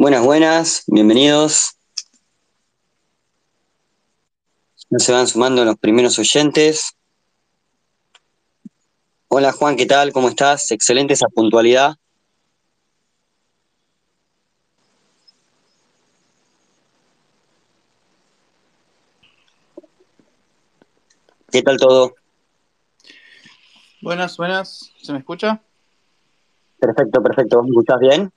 Buenas, buenas, bienvenidos. No se van sumando los primeros oyentes. Hola Juan, ¿qué tal? ¿Cómo estás? Excelente esa puntualidad. ¿Qué tal todo? Buenas, buenas. ¿Se me escucha? Perfecto, perfecto. ¿Me escuchás bien?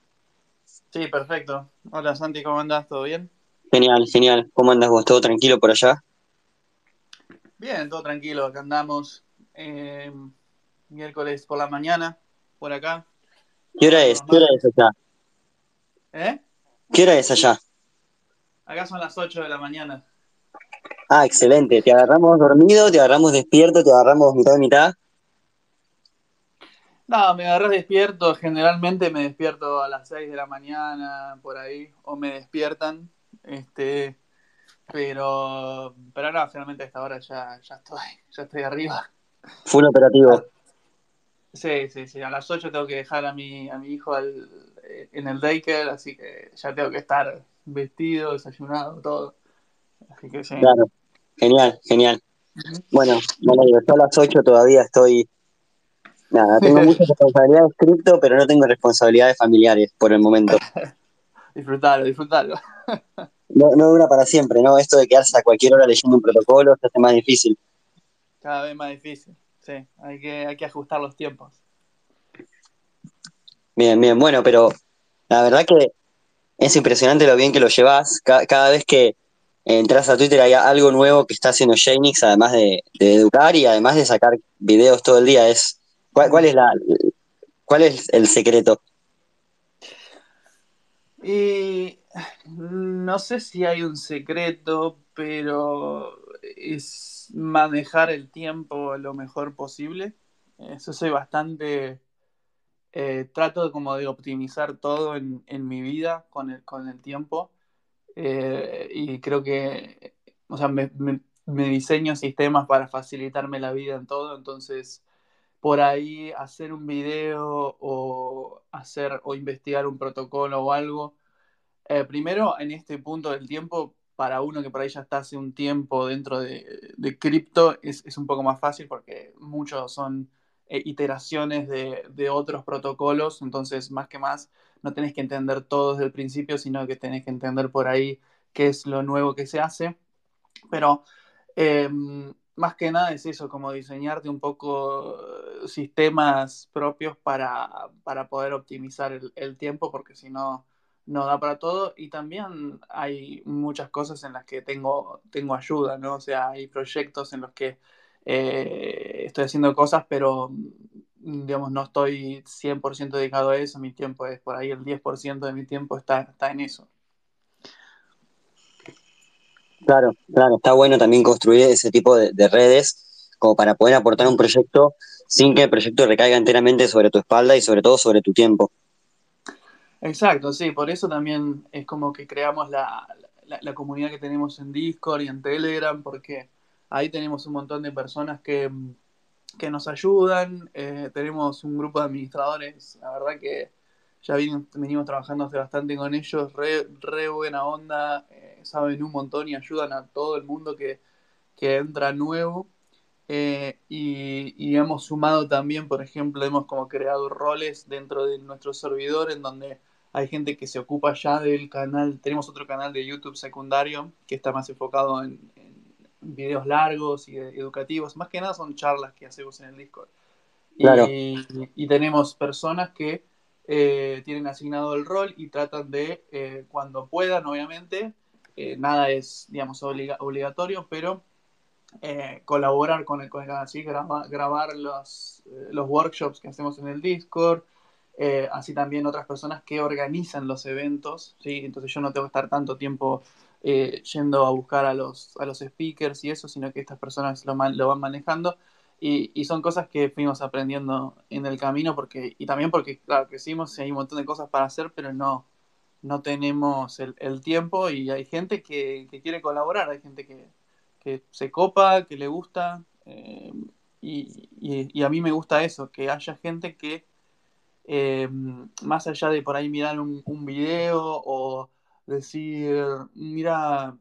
Sí, perfecto. Hola Santi, ¿cómo andás? ¿Todo bien? Genial, genial. ¿Cómo andas vos? ¿Todo tranquilo por allá? Bien, todo tranquilo. Acá andamos. eh, miércoles por la mañana, por acá. ¿Qué hora es? ¿Qué hora es allá? ¿Eh? ¿Qué hora es allá? Acá son las 8 de la mañana. Ah, excelente. ¿Te agarramos dormido? ¿Te agarramos despierto? ¿Te agarramos mitad de mitad? No, me agarrás despierto. Generalmente me despierto a las 6 de la mañana, por ahí. O me despiertan. Este. Pero. Pero no, generalmente a esta hora ya, ya estoy. Ya estoy arriba. Full operativo. Sí, sí, sí. A las 8 tengo que dejar a mi, a mi hijo al- eh, en el daycare, así que ya tengo que estar vestido, desayunado, todo. Así que sí. Claro. Genial, genial. Ujú. Bueno, me alegro. Yo a las 8 todavía estoy. Nada, tengo muchas responsabilidades cripto, pero no tengo responsabilidades familiares por el momento. Disfrutalo, disfrutalo. No, no dura para siempre, ¿no? Esto de quedarse a cualquier hora leyendo un protocolo se hace más difícil. Cada vez más difícil. Sí, hay que, hay que ajustar los tiempos. Bien, bien, bueno, pero la verdad que es impresionante lo bien que lo llevas. Ca- cada vez que entras a Twitter hay algo nuevo que está haciendo Shanix, además de, de educar y además de sacar videos todo el día. Es, ¿cuál, es la, cuál es el secreto? Y no sé si hay un secreto, pero es manejar el tiempo lo mejor posible. Eso soy bastante... eh, trato como de optimizar todo en, en mi vida con el, con el tiempo. Eh, y creo que, o sea, me, me- me diseño sistemas para facilitarme la vida en todo. Entonces, por ahí hacer un video o hacer o investigar un protocolo o algo eh, primero, en este punto del tiempo, para uno que por ahí ya está hace un tiempo dentro de, de cripto, es, es un poco más fácil porque muchos son eh, iteraciones de, de otros protocolos, entonces más que más no tenés que entender todo desde el principio, sino que tenés que entender por ahí qué es lo nuevo que se hace. Pero eh, más que nada es eso, como diseñarte un poco eh, sistemas propios para, para poder optimizar el, tiempo, porque si no, no da para todo. Y también hay muchas cosas en las que tengo, tengo ayuda, ¿no? O sea, hay proyectos en los que eh, estoy haciendo cosas, pero mm, digamos, no estoy 100% dedicado a eso, mi tiempo es por ahí, el 10% de mi tiempo está, está en eso. Claro, claro, está bueno también construir ese tipo de, de redes como para poder aportar un proyecto sin que el proyecto recaiga enteramente sobre tu espalda y sobre todo sobre tu tiempo. Exacto, sí, por eso también es como que creamos la, la, la comunidad que tenemos en Discord y en Telegram, porque ahí tenemos un montón de personas que, que nos ayudan, eh, tenemos un grupo de administradores, la verdad que ya vin- venimos trabajando hace bastante con ellos, re, re buena onda, eh, saben un montón y ayudan a todo el mundo que, que entra nuevo. Eh, y, y hemos sumado también, por ejemplo, hemos como creado roles dentro de nuestro servidor en donde hay gente que se ocupa ya del canal, tenemos otro canal de YouTube secundario que está más enfocado en, en videos largos y educativos, más que nada son charlas que hacemos en el Discord. Claro, Y, y tenemos personas que eh, tienen asignado el rol y tratan de, eh, cuando puedan, obviamente, eh, nada es, digamos, obliga- obligatorio, pero eh, colaborar con el, con el canal, grabar los, eh, los workshops que hacemos en el Discord, así también otras personas que organizan los eventos, ¿sí? Entonces yo no tengo que estar tanto tiempo eh, yendo a buscar a los, a los speakers y eso, sino que estas personas lo, man- lo van manejando. Y, y son cosas que fuimos aprendiendo en el camino, porque, y también porque, claro, crecimos y hay un montón de cosas para hacer, pero no, no tenemos el, el tiempo y hay gente que, que quiere colaborar, hay gente que, que se copa, que le gusta, eh, y, y- a mí me gusta eso, que haya gente que eh, más allá de por ahí mirar un, un video o decir, mira,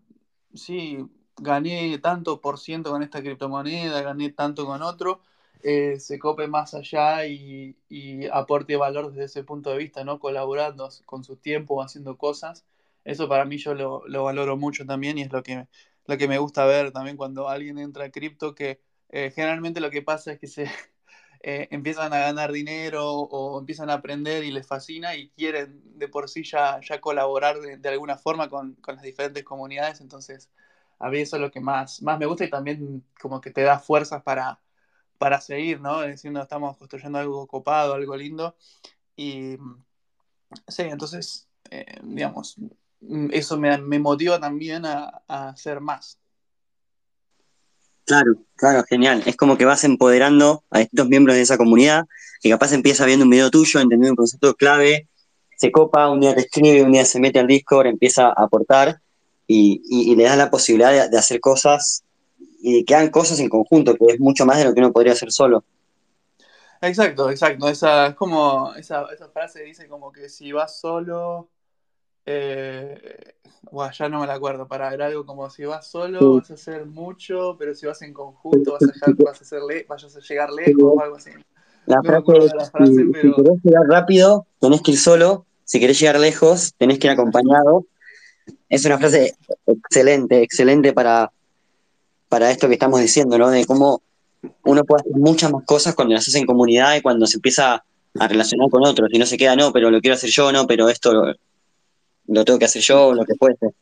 sí, gané tanto por ciento con esta criptomoneda, gané tanto con otro, eh, se cope más allá y, y, aporte valor desde ese punto de vista, ¿no? Colaborando con su tiempo, haciendo cosas. Eso para mí yo lo, lo, valoro mucho también y es lo que, lo que me gusta ver también cuando alguien entra a cripto, que eh, generalmente lo que pasa es que se eh, empiezan a ganar dinero o empiezan a aprender y les fascina y quieren de por sí ya, ya colaborar de, de alguna forma con, con las diferentes comunidades. Entonces, a mí eso es lo que más, más me gusta y también como que te da fuerzas para, para seguir, ¿no? Diciendo, estamos construyendo algo copado, algo lindo. Y sí, entonces, eh, digamos, eso me, motiva también a, hacer más. Claro, claro, genial. Es como que vas empoderando a estos miembros de esa comunidad, que capaz empieza viendo un video tuyo, entendiendo un concepto clave, se copa, un día te escribe, un día se mete al Discord, empieza a aportar y, le das la posibilidad de, hacer cosas y que hagan cosas en conjunto, que es mucho más de lo que uno podría hacer solo. Exacto, exacto. Esa, es como, esa, esa frase dice como que si vas solo, eh, bueno, ya no me la acuerdo, para era algo como si vas solo sí. vas a hacer mucho, pero si vas en conjunto vas a, vas a, hacer le vas a llegar lejos o algo así. La no frase, la frase si, pero... si querés llegar rápido, tenés que ir solo, si querés llegar lejos, tenés que ir acompañado, es una frase excelente, excelente para, para esto que estamos diciendo, ¿no? De cómo uno puede hacer muchas más cosas cuando las hace en comunidad y cuando se empieza a relacionar con otros y no se queda, no, pero lo quiero hacer yo, no, pero esto lo, tengo que hacer yo, lo que fuese.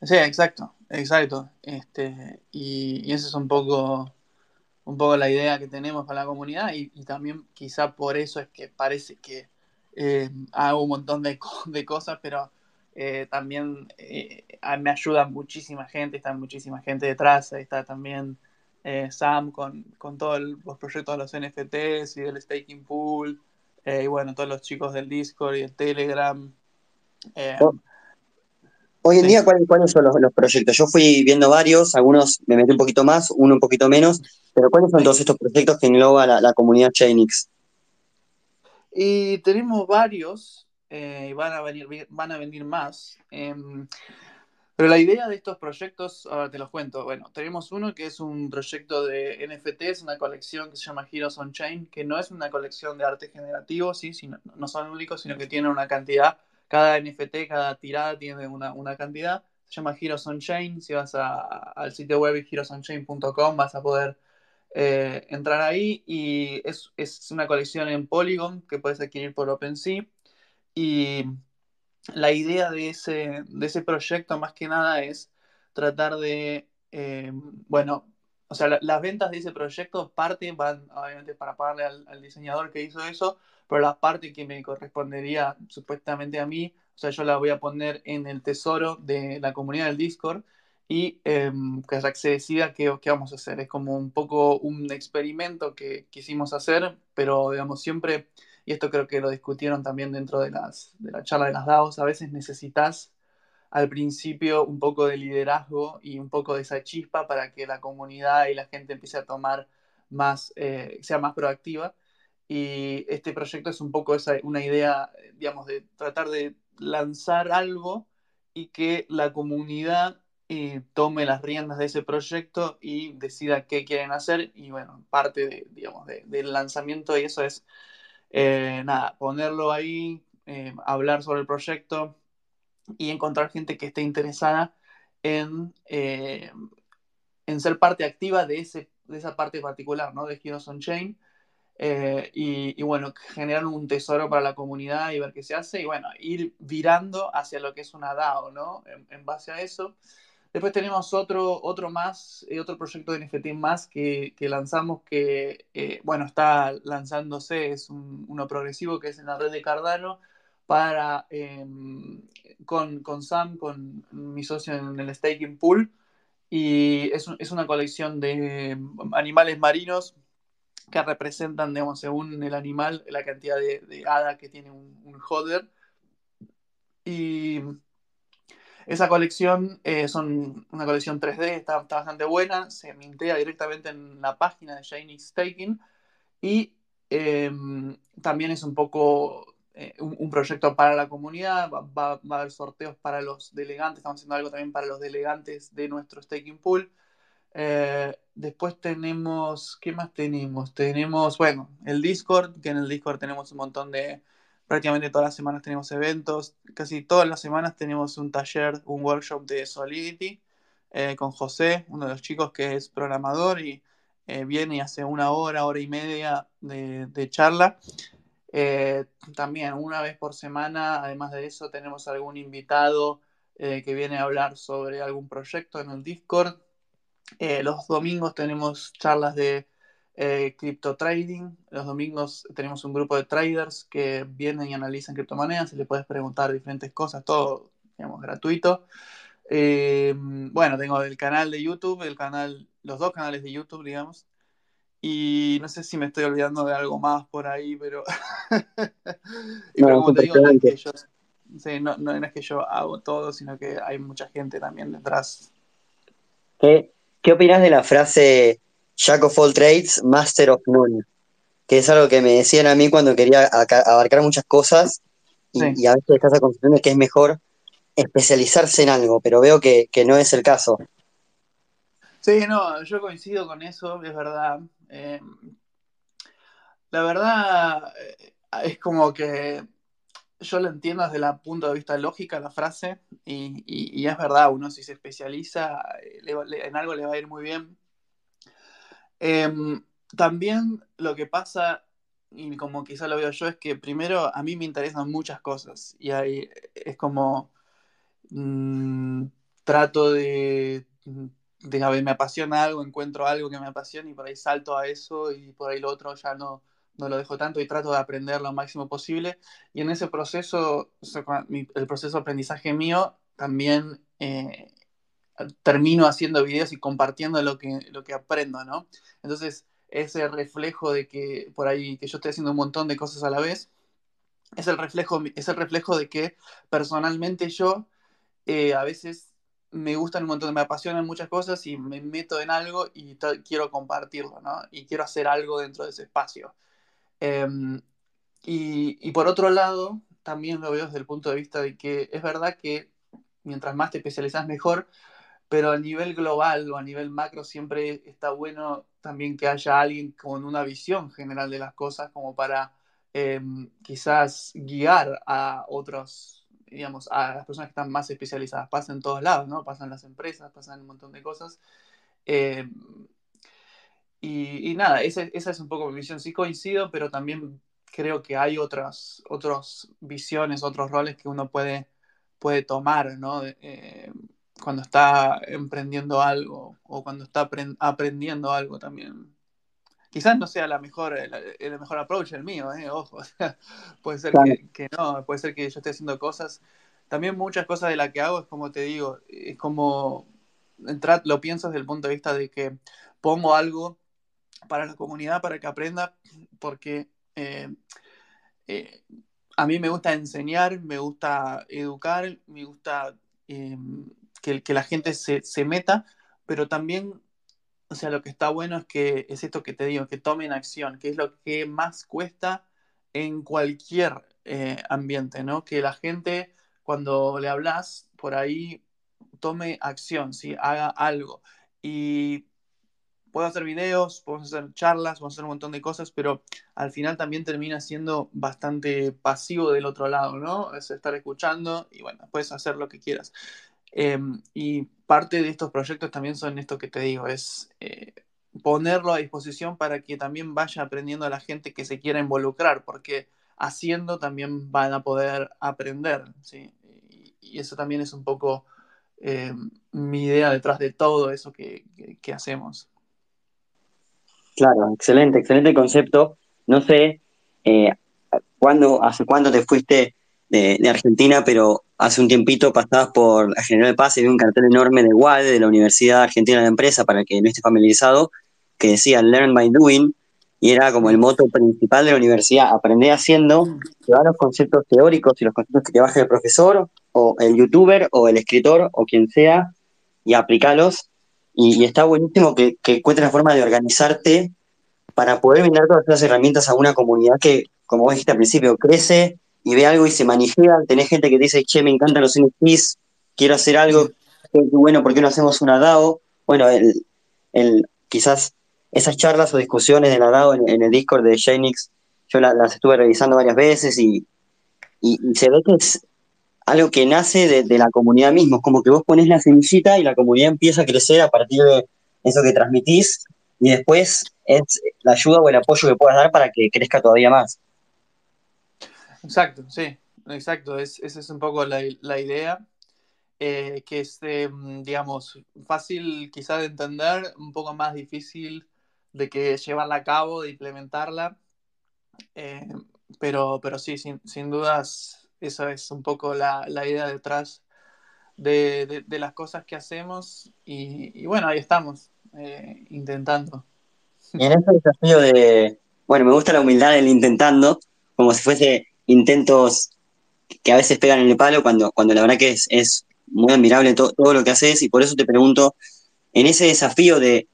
Sí, exacto, exacto. Este, y, y esa es un poco, un poco la idea que tenemos para la comunidad y, y también quizá por eso es que parece que eh, hago un montón de cosas, pero eh, también eh, me ayuda muchísima gente, está muchísima gente detrás, ahí está también eh, Sam con, con todos los proyectos de los NFTs y del staking pool, y bueno, todos los chicos del Discord y el Telegram. Oh. Hoy en día, ¿cuáles, ¿cuáles, son los, los, proyectos? Yo fui viendo varios, algunos me metí un poquito más, uno un poquito menos, pero ¿cuáles son todos estos proyectos que engloba la, la comunidad Chainix? Y tenemos varios, eh, y van a venir, van a venir más. Eh, pero la idea de estos proyectos, ahora te los cuento. Bueno, tenemos uno que es un proyecto de NFT, es una colección que se llama Heroes on Chain, que no es una colección de arte generativo, sí, sino, no son únicos, sino que tienen una cantidad. Cada NFT, cada tirada tiene una, una cantidad. Se llama Heroes on Chain. Si vas al sitio web heroesonchain.com vas a poder eh, entrar ahí. Y es, es una colección en Polygon que puedes adquirir por OpenSea y la idea de ese, de ese proyecto más que nada es tratar de, eh, bueno, o sea, la, las ventas de ese proyecto, parte van obviamente para pagarle al, al, diseñador que hizo eso, pero la parte que me correspondería supuestamente a mí, o sea, yo la voy a poner en el tesoro de la comunidad del Discord y eh, que se decida qué, qué, vamos a hacer. Es como un poco un experimento que quisimos hacer, pero digamos, siempre y esto creo que lo discutieron también dentro de, las, de la charla de las DAOs, a veces necesitas al principio un poco de liderazgo y un poco de esa chispa para que la comunidad y la gente empiece a tomar más, eh, sea más proactiva. Y este proyecto es un poco esa, una idea, digamos, de tratar de lanzar algo y que la comunidad eh, tome las riendas de ese proyecto y decida qué quieren hacer. Y bueno, parte digamos, de, del lanzamiento y eso es eh, nada, ponerlo ahí, eh, hablar sobre el proyecto y encontrar gente que esté interesada en, eh, en ser parte activa de, ese, de esa parte particular, ¿no? De Heroes on Chain. Eh, y, bueno, generar un tesoro para la comunidad y ver qué se hace y bueno, ir virando hacia lo que es una DAO, ¿no? En base a eso. Después tenemos otro, otro más, eh, otro proyecto de NFT más que, que lanzamos que, eh, bueno, está lanzándose, es un, uno progresivo que es en la red de Cardano para, eh, con, con, Sam, con mi socio en el staking pool, y es, es una colección de animales marinos que representan, digamos, según el animal, la cantidad de, de ADA que tiene un, un hodler. Y esa colección eh, son una colección 3D, está, está, bastante buena, se mintea directamente en la página de Shiny Staking y Em, también es un poco eh, un, proyecto para la comunidad, va, a haber sorteos para los delegantes, estamos haciendo algo también para los delegantes de nuestro staking pool. Eh, después tenemos, ¿qué más tenemos? Tenemos, bueno, el Discord, que en el Discord tenemos un montón de, prácticamente todas las semanas tenemos eventos, casi todas las semanas tenemos un taller, un workshop de Solidity eh, con José, uno de los chicos que es programador y eh, viene y hace una hora, hora y media de, charla. Eh, también una vez por semana, además de eso, tenemos algún invitado que viene a hablar sobre algún proyecto en el Discord. los domingos tenemos charlas de eh, Crypto Trading. Los domingos tenemos un grupo de traders que vienen y analizan criptomonedas y le puedes preguntar diferentes cosas, todo, digamos, gratuito. Eh, bueno, tengo el canal de YouTube, el canal, los dos canales de YouTube, digamos. Y no sé si me estoy olvidando de algo más por ahí, pero. como te digo, no es, que yo, no, no, es que yo hago todo, sino que hay mucha gente también detrás. ¿Qué, qué opinas de la frase Jack of all trades, master of none, que es algo que me decían a mí cuando quería abarcar muchas cosas y, a veces estás a de que es mejor especializarse en algo, pero veo que, no es el caso. Sí, no, yo coincido con eso, es verdad. Eh, la verdad eh, es como que yo lo entiendo desde el punto de vista lógica la frase y, es verdad, uno si se especializa eh, en algo le va a ir muy bien, Em, también lo que pasa, y como quizá lo veo yo, es que primero a mí me interesan muchas cosas y ahí es como mm, trato de, de, a me apasiona algo, encuentro algo que me apasiona y por ahí salto a eso y por ahí lo otro ya no, no lo dejo tanto y trato de aprender lo máximo posible. Y en ese proceso, el proceso de aprendizaje mío también eh, termino haciendo videos y compartiendo lo que, lo que aprendo, ¿no? Entonces, ese reflejo de que por ahí, que yo estoy haciendo un montón de cosas a la vez, es el reflejo, es el reflejo de que personalmente yo eh, a veces me gustan un montón, me apasionan muchas cosas y me meto en algo y quiero compartirlo, ¿no? Y quiero hacer algo dentro de ese espacio. Em, y, y por otro lado, también lo veo desde el punto de vista de que es verdad que mientras más te especializas mejor, pero a nivel global o a nivel macro siempre está bueno también que haya alguien con una visión general de las cosas como para em, quizás guiar a otros, digamos, a las personas que están más especializadas. Pasa en todos lados, ¿no? Pasan las empresas, pasan un montón de cosas. Em, y, nada, esa, esa, es un poco mi visión. Sí coincido, pero también creo que hay otras, otras visiones, otros roles que uno puede, puede tomar, ¿no? Eh, cuando está emprendiendo algo o cuando está aprendiendo algo también. Quizás no sea la mejor, el, mejor approach el mío, ¿eh? ojo. puede ser que, no, puede ser que yo esté haciendo cosas. También muchas cosas de las que hago es como te digo, es como entrar, lo pienso desde el punto de vista de que pongo algo para la comunidad para que aprenda, porque eh, eh, a mí me gusta enseñar, me gusta educar, me gusta em, que, la gente se, meta, pero también, o sea, lo que está bueno es que es esto que te digo, que tomen acción, que es lo que más cuesta en cualquier eh, ambiente, ¿no? Que la gente, cuando le hablas, por ahí tome acción, ¿sí? Haga algo. Y puedo hacer videos, puedo hacer charlas, puedo hacer un montón de cosas, pero al final también termina siendo bastante pasivo del otro lado, ¿no? Es estar escuchando y bueno, puedes hacer lo que quieras. Em, y parte de estos proyectos también son esto que te digo, es eh, ponerlo a disposición para que también vaya aprendiendo a la gente que se quiera involucrar, porque haciendo también van a poder aprender, ¿sí? Y, eso también es un poco eh, mi idea detrás de todo eso que, hacemos. Claro, excelente, excelente concepto. No sé, eh, ¿cuándo, ¿hace cuánto te fuiste de, Argentina, pero hace un tiempito pasabas por la General Paz y vi un cartel enorme de WAD, de la Universidad Argentina de Empresa, para el que no esté familiarizado, que decía Learn by Doing, y era como el moto principal de la universidad, aprender haciendo, llevar los conceptos teóricos y los conceptos que te baje el profesor, o el youtuber, o el escritor, o quien sea, y aplicarlos. Y, está buenísimo que, que encuentres la forma de organizarte para poder brindar todas las herramientas a una comunidad que, como vos dijiste al principio, crece y ve algo y se manifiesta. Tenés gente que dice, che, me encantan los NFTs, quiero hacer algo, bueno, ¿por qué no hacemos una DAO? Bueno, el, quizás esas charlas o discusiones de la DAO en, el Discord de Shanix, yo las estuve revisando varias veces y, y, se ve que es algo que nace de, la comunidad misma, es como que vos pones la semillita y la comunidad empieza a crecer a partir de eso que transmitís y después es la ayuda o el apoyo que puedas dar para que crezca todavía más. Exacto, sí, exacto, es, esa es un poco la, idea eh, que es, em, digamos, fácil quizá de entender, un poco más difícil de que llevarla a cabo, de implementarla. Eh, pero, pero sí, sin, dudas, esa es un poco la, idea detrás de, las cosas que hacemos. Y, bueno, ahí estamos, eh, intentando. Y en ese desafío de, bueno, me gusta la humildad del intentando, como si fuese intentos que a veces pegan en el palo, cuando, cuando la verdad que es, es muy admirable todo lo que haces y por eso te pregunto, en ese desafío de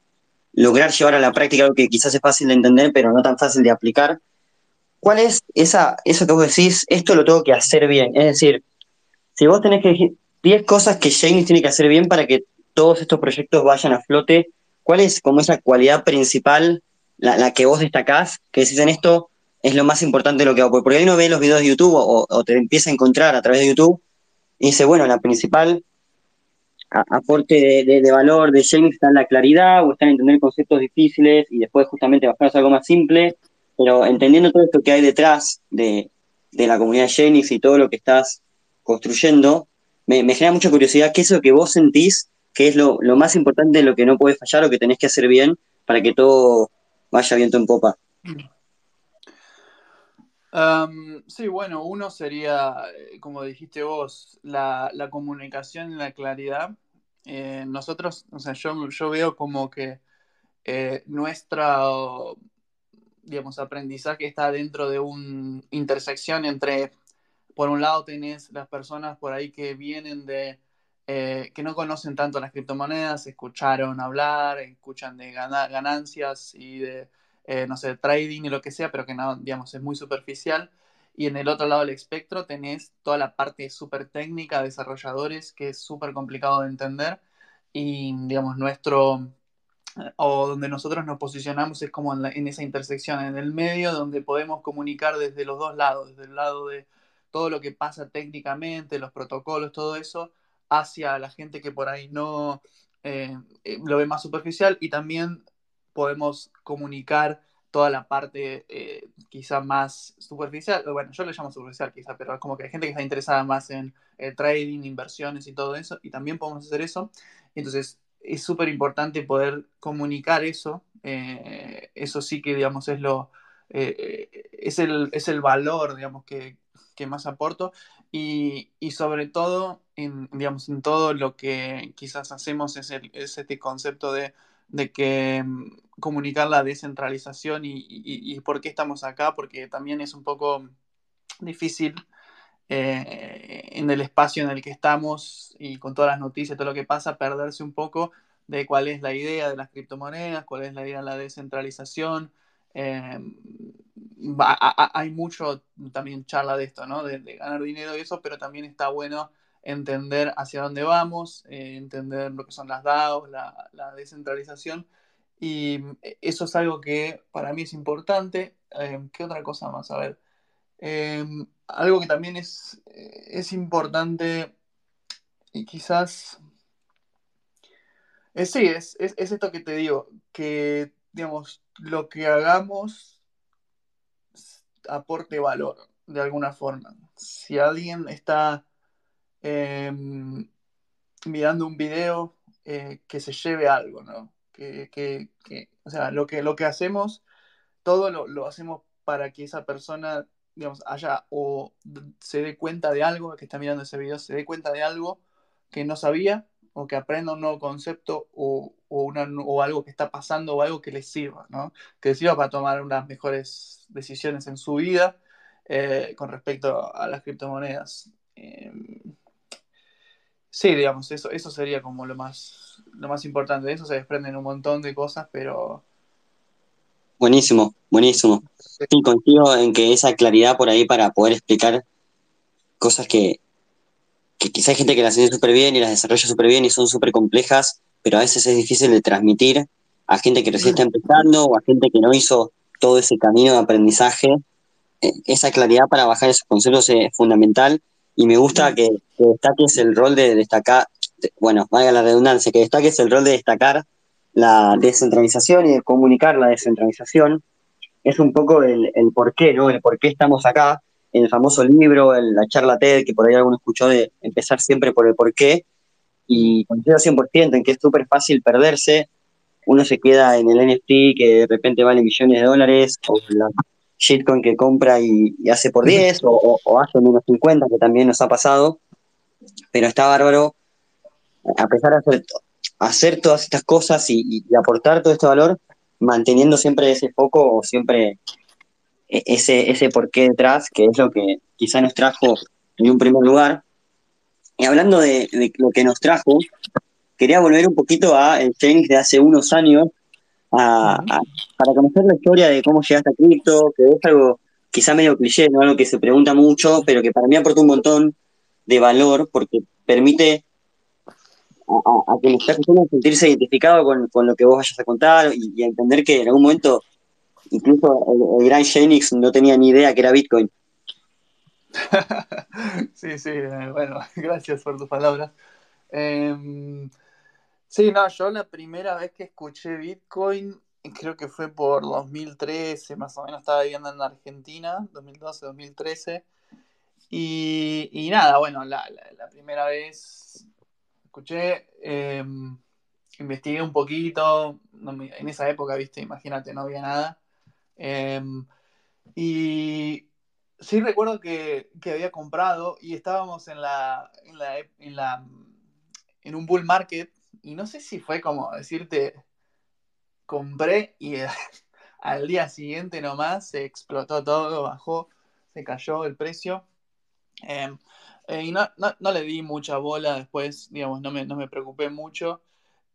lograr llevar a la práctica algo que quizás es fácil de entender, pero no tan fácil de aplicar, ¿cuál es esa, eso que vos decís, esto lo tengo que hacer bien? Es decir, si vos tenés que decir 10 cosas que James tiene que hacer bien para que todos estos proyectos vayan a flote, ¿cuál es como esa cualidad principal, la, que vos destacás, que decís en esto es lo más importante de lo que hago? Porque ahí uno ve los videos de YouTube o, te empieza a encontrar a través de YouTube y dice, bueno, la principal aporte de, valor de James está en la claridad o está en entender conceptos difíciles y después justamente bajar a algo más simple, pero entendiendo todo esto que hay detrás de, la comunidad James y todo lo que estás construyendo, me, genera mucha curiosidad qué es lo que vos sentís que es lo, más importante, lo que no puede fallar o que tenés que hacer bien para que todo vaya viento en popa. Sí, bueno, uno sería, eh, como dijiste vos, la, comunicación y la claridad. Eh, nosotros, o sea, yo, veo como que eh, nuestra, digamos, aprendizaje está dentro de una intersección entre, por un lado tenés las personas por ahí que vienen de, que no conocen tanto las criptomonedas, escucharon hablar, escuchan de ganancias y de eh, no sé, trading y lo que sea, pero que no, digamos, es muy superficial. Y en el otro lado del espectro tenés toda la parte súper técnica, desarrolladores, que es súper complicado de entender. Y, digamos, nuestro, o donde nosotros nos posicionamos es como en, en, esa intersección, en el medio, donde podemos comunicar desde los dos lados, desde el lado de todo lo que pasa técnicamente, los protocolos, todo eso, hacia la gente que por ahí no eh, eh, lo ve más superficial y también podemos comunicar toda la parte eh, quizá más superficial, bueno, yo le llamo superficial quizá, pero es como que hay gente que está interesada más en trading, inversiones y todo eso, y también podemos hacer eso. Entonces, es súper importante poder comunicar eso. Eh, eso sí que, digamos, es lo... Eh, es, el, es el valor, digamos, que, que más aporto. Y, y, sobre todo, en, digamos, en todo lo que quizás hacemos es, el, es este concepto de de que mm, comunicar la descentralización y, por qué estamos acá, porque también es un poco difícil eh, en el espacio en el que estamos y con todas las noticias, todo lo que pasa, perderse un poco de cuál es la idea de las criptomonedas, cuál es la idea de la descentralización. Eh, hay mucho también charla de esto, ¿no? De, de, ganar dinero y eso, pero también está bueno entender hacia dónde vamos, eh, entender lo que son las DAOs, la, descentralización. Y eh, eso es algo que para mí es importante. Eh, ¿Qué otra cosa más? A ver. algo que también es, es importante y quizás... sí, es, es, esto que te digo, que digamos, lo que hagamos aporte valor de alguna forma. Si alguien está Em, mirando un video eh, que se lleve algo, ¿no? Que, o sea, lo que, lo que hacemos, todo lo, hacemos para que esa persona, digamos, haya o se dé cuenta de algo, que está mirando ese video, se dé cuenta de algo que no sabía, o que aprenda un nuevo concepto, o, una, o algo que está pasando, o algo que le sirva, ¿no? Que le sirva para tomar unas mejores decisiones en su vida eh, con respecto a las criptomonedas. Em, Sí, digamos, eso, eso sería como lo más, lo más importante. De eso se desprenden un montón de cosas, pero. Buenísimo, buenísimo. Sí, contigo en que esa claridad por ahí para poder explicar cosas que, que quizá hay gente que las entiende súper bien y las desarrolla súper bien y son súper complejas, pero a veces es difícil de transmitir a gente que recién está empezando o a gente que no hizo todo ese camino de aprendizaje. Eh, esa claridad para bajar esos conceptos es fundamental y me gusta que, destaques el rol de destacar, bueno, valga la redundancia, que destaques el rol de destacar la descentralización y de comunicar la descentralización. Es un poco el, el por qué, ¿no? El por qué estamos acá en el famoso libro, en la charla TED, que por ahí alguno escuchó de empezar siempre por el porqué, y coincido 100% en que es súper fácil perderse. Uno se queda en el NFT que de repente vale millones de dólares, o la shitcoin que compra y, hace por 10, o, hace menos 50, que también nos ha pasado. Pero está bárbaro, a pesar de hacer, hacer todas estas cosas y, y aportar todo este valor, manteniendo siempre ese foco o siempre e-, ese, ese porqué detrás, que es lo que quizá nos trajo en un primer lugar. Y hablando de, lo que nos trajo, quería volver un poquito a el Phoenix de hace unos años, para conocer la historia de cómo llegaste a cripto, que es algo quizá medio cliché, ¿no? algo que se pregunta mucho, pero que para mí aporta un montón de valor porque permite a, que nos sentirse identificado con, lo que vos vayas a contar y, y entender que en algún momento Incluso el, gran Shenix no tenía ni idea que era Bitcoin. sí, sí, eh, bueno, gracias por tus palabras. Em, sí, no, yo la primera vez que escuché Bitcoin creo que fue por 2013, más o menos estaba viviendo en Argentina, 2012, 2013. Y, y nada, bueno, la, primera vez escuché, em, investigué un poquito, en esa época, viste, imagínate, no había nada. Em, y sí recuerdo que, había comprado y estábamos en la, en la, en la en un bull market y no sé si fue como decirte compré y al día siguiente nomás se explotó todo, bajó, se cayó el precio. Em, eh, y no, le di mucha bola después, digamos, no me, no me preocupé mucho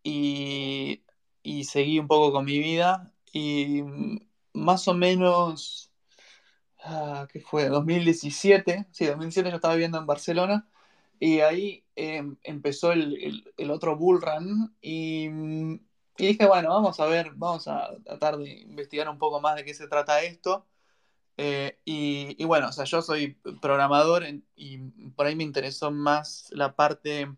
y, y, seguí un poco con mi vida. Y más o menos, ah, ¿qué fue? 2017, sí, 2017 yo estaba viviendo en Barcelona y ahí em, empezó el, otro bull run y, dije, bueno, vamos a ver, vamos a tratar de investigar un poco más de qué se trata esto. Eh, y, bueno, o sea, yo soy programador y por ahí me interesó más la parte,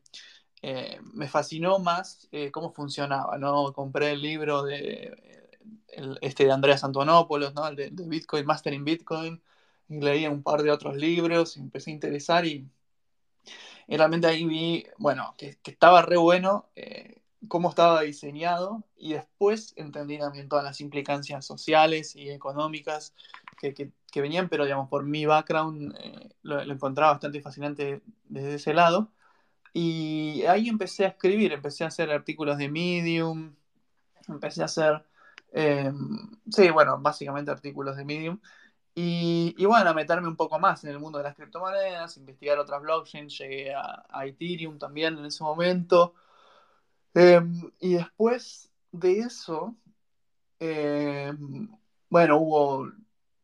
eh, me fascinó más eh, cómo funcionaba, ¿no? Compré el libro de este de Andreas Antonopoulos, ¿no? El de, Bitcoin, Mastering Bitcoin, y leí un par de otros libros, y empecé a interesar y, realmente ahí vi, bueno, que, estaba re bueno eh, cómo estaba diseñado y después entendí también todas las implicancias sociales y económicas que, venían, pero digamos, por mi background eh, lo, lo, encontraba bastante fascinante desde ese lado. Y ahí empecé a escribir, empecé a hacer artículos de Medium, empecé a hacer Em, sí, bueno, básicamente artículos de Medium. Y, y, bueno, meterme un poco más en el mundo de las criptomonedas, investigar otras blockchains, llegué a, Ethereum también en ese momento. Em, y después de eso, em, bueno, hubo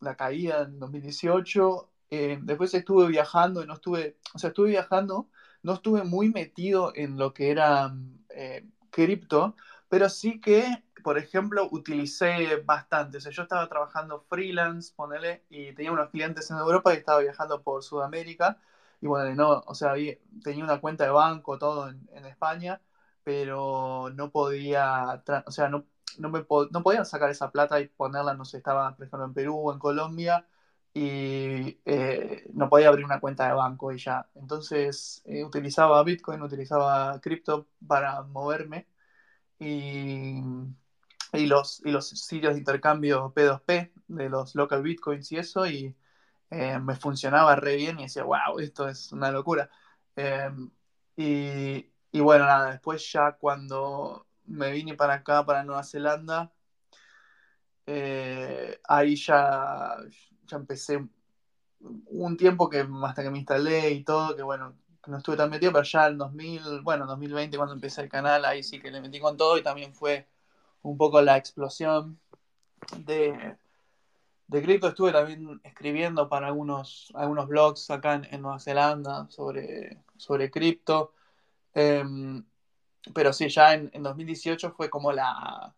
la caída en 2018. después estuve viajando y no estuve, o sea, estuve viajando, no estuve muy metido en lo que era eh, cripto, pero sí que por ejemplo, utilicé bastante. Yo estaba trabajando freelance, ponele, y tenía unos clientes en Europa y estaba viajando por Sudamérica. Y bueno, no, o sea, tenía una cuenta de banco, todo en, España, pero no podía, o sea, no, no, me no podía sacar esa plata y ponerla, no sé, estaba, por ejemplo, en Perú o en Colombia y eh, no podía abrir una cuenta de banco y ya. Entonces eh, utilizaba Bitcoin, utilizaba cripto para moverme y y los, y los sitios de intercambio P2P de los local bitcoins y eso, y eh, me funcionaba re bien y decía, wow, esto es una locura. Em, y, y, bueno, nada, después ya cuando me vine para acá, para Nueva Zelanda, eh, ahí ya, ya empecé un tiempo que hasta que me instalé y todo, que bueno, no estuve tan metido, pero ya en 2000, bueno, 2020 cuando empecé el canal, ahí sí que le metí con todo y también fue un poco la explosión de, de cripto. Estuve también escribiendo para algunos, algunos blogs acá en, Nueva Zelanda sobre, sobre cripto. Em, pero sí, ya en, 2018 fue como la...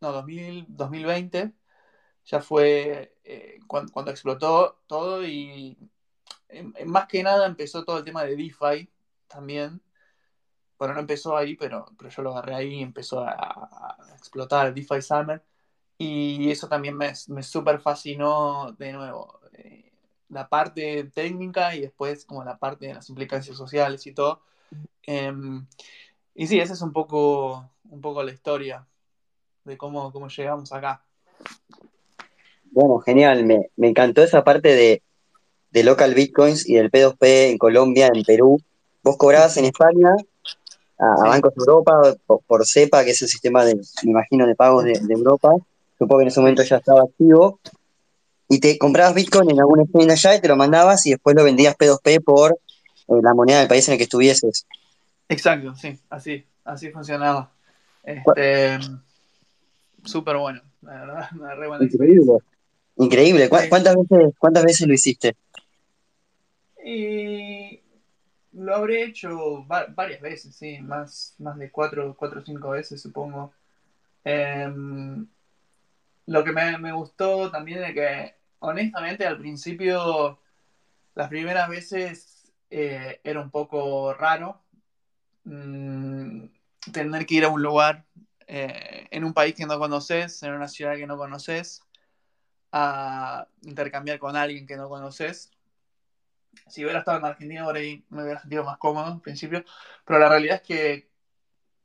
No, 2020 ya fue eh, cuando, explotó todo y más que nada empezó todo el tema de DeFi también. Bueno, no empezó ahí, pero, pero yo lo agarré ahí y empezó a, explotar el DeFi Summer. Y eso también me, me súper fascinó de nuevo. Eh, la parte técnica y después como la parte de las implicancias sociales y todo. Em, y sí, esa es un poco, un poco la historia de cómo, cómo llegamos acá. Bueno, genial, me, encantó esa parte de, local bitcoins y del P2P en Colombia, en Perú. Vos cobrabas en España a, Bancos de Europa por, CEPA, que es el sistema de, me imagino, de pagos de, Europa. Supongo que en ese momento ya estaba activo. Y te comprabas bitcoin en algún exchange allá y te lo mandabas y después lo vendías P2P por eh, la moneda del país en el que estuvieses. Exacto, sí, así, así funcionaba. Este, súper bueno, la verdad, una re buena Increíble. Increíble. ¿Cuántas, veces, ¿Cuántas veces lo hiciste? Y lo habré hecho varias veces, sí, más, más de cuatro, cuatro o cinco veces, supongo. Em, lo que me, gustó también es que, honestamente, al principio, las primeras veces eh, era un poco raro mm, tener que ir a un lugar eh, en un país que no conoces, en una ciudad que no conoces a intercambiar con alguien que no conoces. Si hubiera estado en Argentina, por ahí me hubiera sentido más cómodo al principio, pero la realidad es que,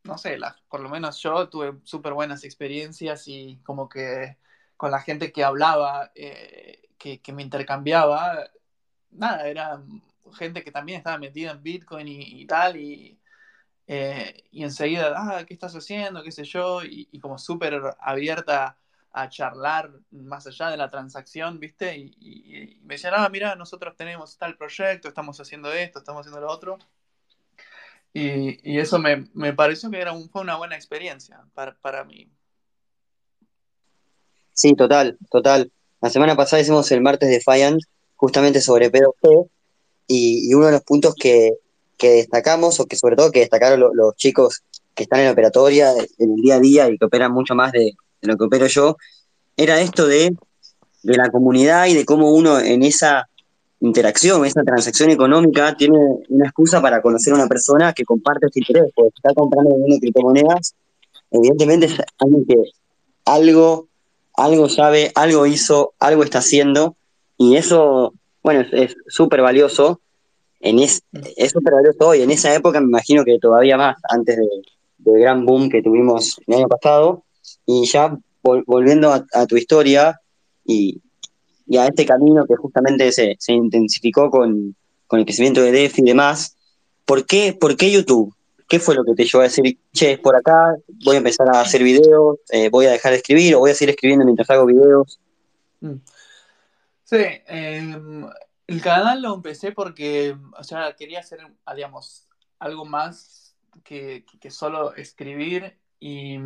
no sé, por lo menos yo tuve súper buenas experiencias y como que con la gente que hablaba, eh, que, me intercambiaba, nada, era gente que también estaba metida en Bitcoin y, tal, y, eh, y enseguida, ah, ¿qué estás haciendo? ¿Qué sé yo? Y, y como súper abierta a charlar más allá de la transacción, ¿viste? Y, me decían, ah, mira, nosotros tenemos tal proyecto, estamos haciendo esto, estamos haciendo lo otro. Y, eso me, pareció que era fue una buena experiencia para, mí. Sí, total, total. La semana pasada hicimos el martes de Fiant justamente sobre P2P y, uno de los puntos que, destacamos, o que sobre todo que destacaron los chicos que están en la operatoria, en el día a día y que operan mucho más de, de lo que opero yo, era esto de, la comunidad y de cómo uno en esa interacción, esa transacción económica, tiene una excusa para conocer a una persona que comparte ese interés, porque está comprando una criptomonedas, evidentemente es alguien que algo, algo sabe, algo hizo, algo está haciendo, y eso, bueno, es súper valioso. En es súper valioso hoy. En esa época me imagino que todavía más, antes del gran boom que tuvimos el año pasado, y ya volviendo a, tu historia y, a este camino que justamente se, intensificó con, el crecimiento de DEF y demás, ¿por qué, ¿por qué YouTube? ¿Qué fue lo que te llevó a decir, che, es por acá, voy a empezar a hacer videos, eh, voy a dejar de escribir o voy a seguir escribiendo mientras hago videos? Mm. Sí, em, el canal lo empecé porque, o sea, quería hacer, digamos, algo más que, que solo escribir y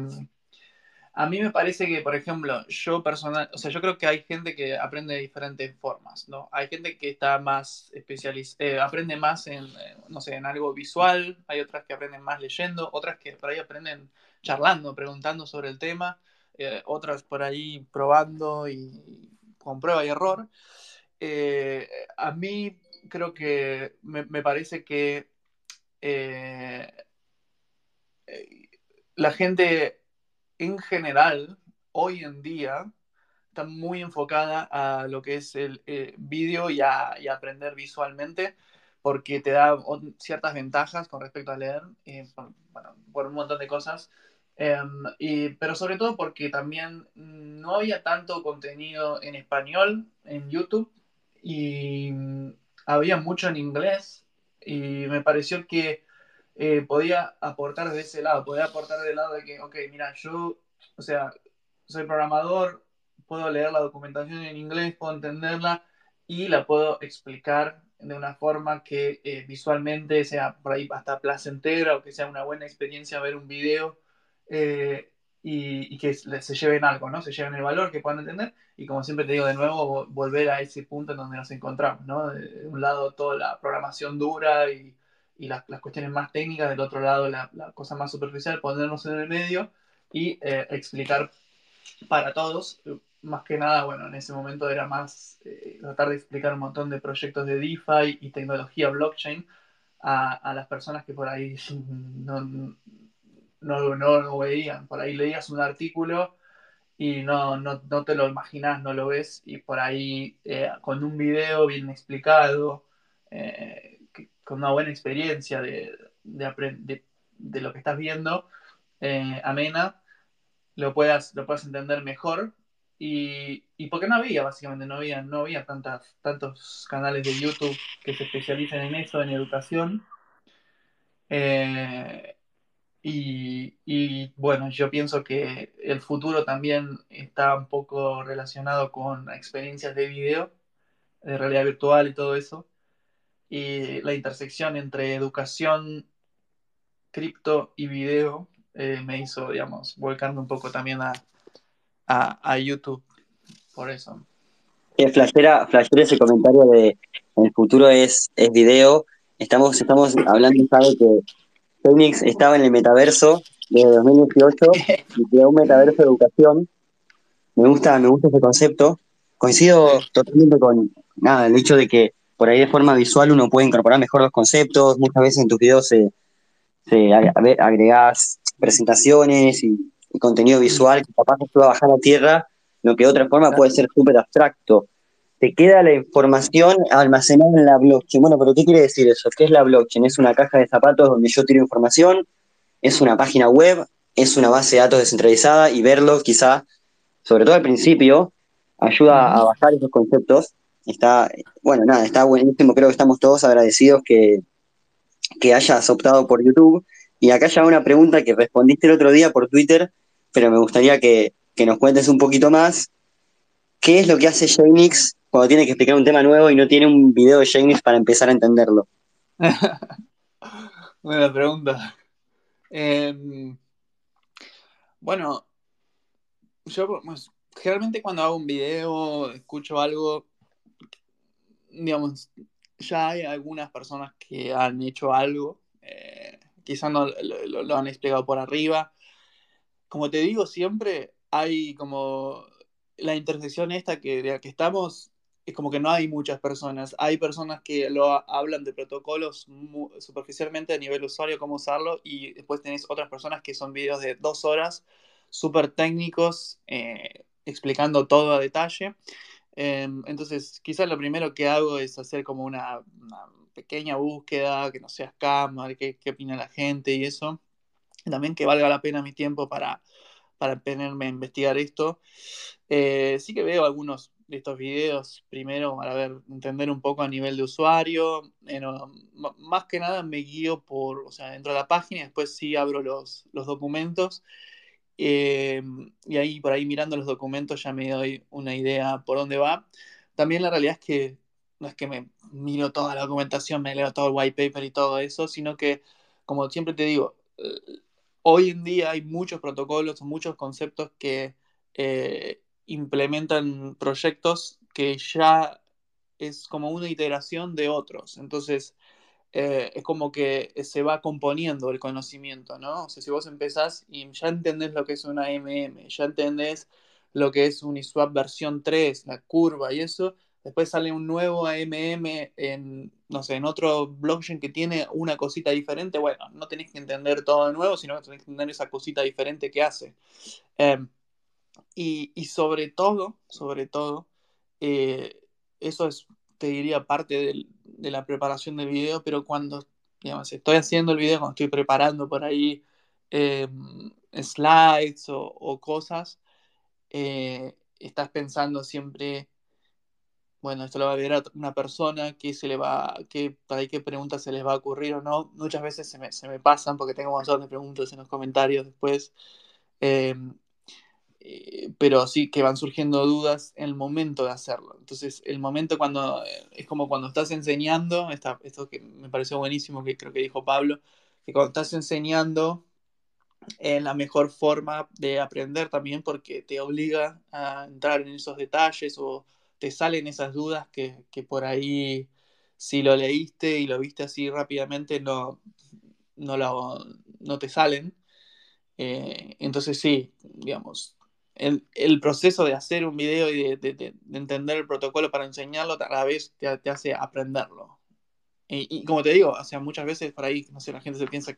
a mí me parece que, por ejemplo, yo personal, o sea, yo creo que hay gente que aprende de diferentes formas, ¿no? Hay gente que está más especializada, eh, aprende más en, eh, no sé, en algo visual, hay otras que aprenden más leyendo, otras que por ahí aprenden charlando, preguntando sobre el tema, eh, otras por ahí probando y, con prueba y error. a mí creo que me, me parece que la gente en general, hoy en día, está muy enfocada a lo que es el eh, vídeo y a, aprender visualmente, porque te da ciertas ventajas con respecto a leer, eh, por, un montón de cosas. Em, pero sobre todo porque también no había tanto contenido en español en YouTube y mm, había mucho en inglés y me pareció que eh, podía aportar de ese lado, podía aportar del lado de que, ok, mira, yo, o sea, soy programador, puedo leer la documentación en inglés, puedo entenderla y la puedo explicar de una forma que eh, visualmente sea por ahí hasta placentera o que sea una buena experiencia ver un video. Eh, y, que se lleven algo, ¿no? Se lleven el valor que puedan entender y como siempre te digo de nuevo, volver a ese punto en donde nos encontramos, ¿no? De un lado toda la programación dura y, y las, las, cuestiones más técnicas, del otro lado la, cosa más superficial, ponernos en el medio y eh, explicar para todos. Más que nada, bueno, en ese momento era más eh, tratar de explicar un montón de proyectos de DeFi y tecnología blockchain a, a las personas que por ahí no, no, no lo veían. Por ahí leías un artículo y no, no, no te lo imaginas, no lo ves, y por ahí eh, con un video bien explicado, con una buena experiencia de, de, de, lo que estás viendo, eh, amena, lo puedas, lo puedas entender mejor. Y, y, porque no había, básicamente, no había, no había tantas, tantos canales de YouTube que se especialicen en eso, en educación. Eh, y, bueno, yo pienso que el futuro también está un poco relacionado con experiencias de video, de realidad virtual y todo eso. Y la intersección entre educación, cripto y video eh, me hizo, digamos, volcarme un poco también a, a, YouTube. Por eso. Eh, flashera, ese comentario de el futuro es, es video. Estamos, estamos hablando, sabe que Phoenix estaba en el metaverso de 2018 y creó un metaverso de educación. Me gusta, me gusta ese concepto. Coincido totalmente con nada, el hecho de que por ahí de forma visual uno puede incorporar mejor los conceptos. Muchas veces en tus videos se, agregas presentaciones y, contenido visual que capaz que va a bajar a tierra, lo que de otra forma puede ser súper abstracto te queda la información almacenada en la blockchain. Bueno, pero ¿qué quiere decir eso? ¿Qué es la blockchain? Es una caja de zapatos donde yo tiro información, es una página web, es una base de datos descentralizada y verlo quizá, sobre todo al principio, ayuda a bajar esos conceptos. Está, bueno, nada, está buenísimo, creo que estamos todos agradecidos que, que hayas optado por YouTube. Y acá ya una pregunta que respondiste el otro día por Twitter, pero me gustaría que, que nos cuentes un poquito más. ¿Qué es lo que hace Jaynix cuando tiene que explicar un tema nuevo y no tiene un video de James para empezar a entenderlo? Buena pregunta. Em, bueno, yo pues, generalmente cuando hago un video, escucho algo, digamos, ya hay algunas personas que han hecho algo, eh, quizás no lo, lo, han explicado por arriba. Como te digo, siempre hay como la intersección esta que, de la que estamos es como que no hay muchas personas. Hay personas que lo hablan de protocolos superficialmente a nivel usuario, cómo usarlo, y después tenés otras personas que son videos de dos horas, súper técnicos, eh, explicando todo a detalle. Em, entonces, quizás lo primero que hago es hacer como una, pequeña búsqueda, que no sea scam, qué, qué opina la gente y eso. también que valga la pena mi tiempo para, para tenerme a investigar esto. Eh, sí que veo algunos estos videos primero para ver, entender un poco a nivel de usuario. más que nada me guío por, o sea, entro a la página y después sí abro los, los documentos. Eh, y ahí por ahí mirando los documentos ya me doy una idea por dónde va. También la realidad es que no es que me miro toda la documentación, me leo todo el white paper y todo eso, sino que, como siempre te digo, eh, hoy en día hay muchos protocolos, muchos conceptos que eh, implementan proyectos que ya es como una iteración de otros. Entonces, eh, es como que se va componiendo el conocimiento, ¿no? O sea, si vos empezás y ya entendés lo que es una MM, ya entendés lo que es Uniswap versión 3, la curva y eso, después sale un nuevo AMM en, no sé, en otro blockchain que tiene una cosita diferente, bueno, no tenés que entender todo de nuevo, sino que tenés que entender esa cosita diferente que hace. Em, y, sobre todo, sobre todo, eh, eso es, te diría, parte de la preparación del video, pero cuando, digamos, estoy haciendo el video, cuando estoy preparando por ahí eh, slides o, cosas, eh, estás pensando siempre, bueno, esto lo va a ver una persona, qué se le va, qué, para qué preguntas se les va a ocurrir o no. Muchas veces se me, se me pasan porque tengo un montón de preguntas en los comentarios después. Eh, pero sí que van surgiendo dudas en el momento de hacerlo. Entonces, el momento cuando eh, es como cuando estás enseñando, esto que me pareció buenísimo, que creo que dijo Pablo, que cuando estás enseñando, es la mejor forma de aprender también porque te obliga a entrar en esos detalles o te salen esas dudas que, por ahí si lo leíste y lo viste así rápidamente no, no, no te salen. Eh, entonces sí, digamos, el, proceso de hacer un video y de, entender el protocolo para enseñarlo a la vez te hace aprenderlo. Y, como te digo, o sea, muchas veces por ahí, no sé, la gente se piensa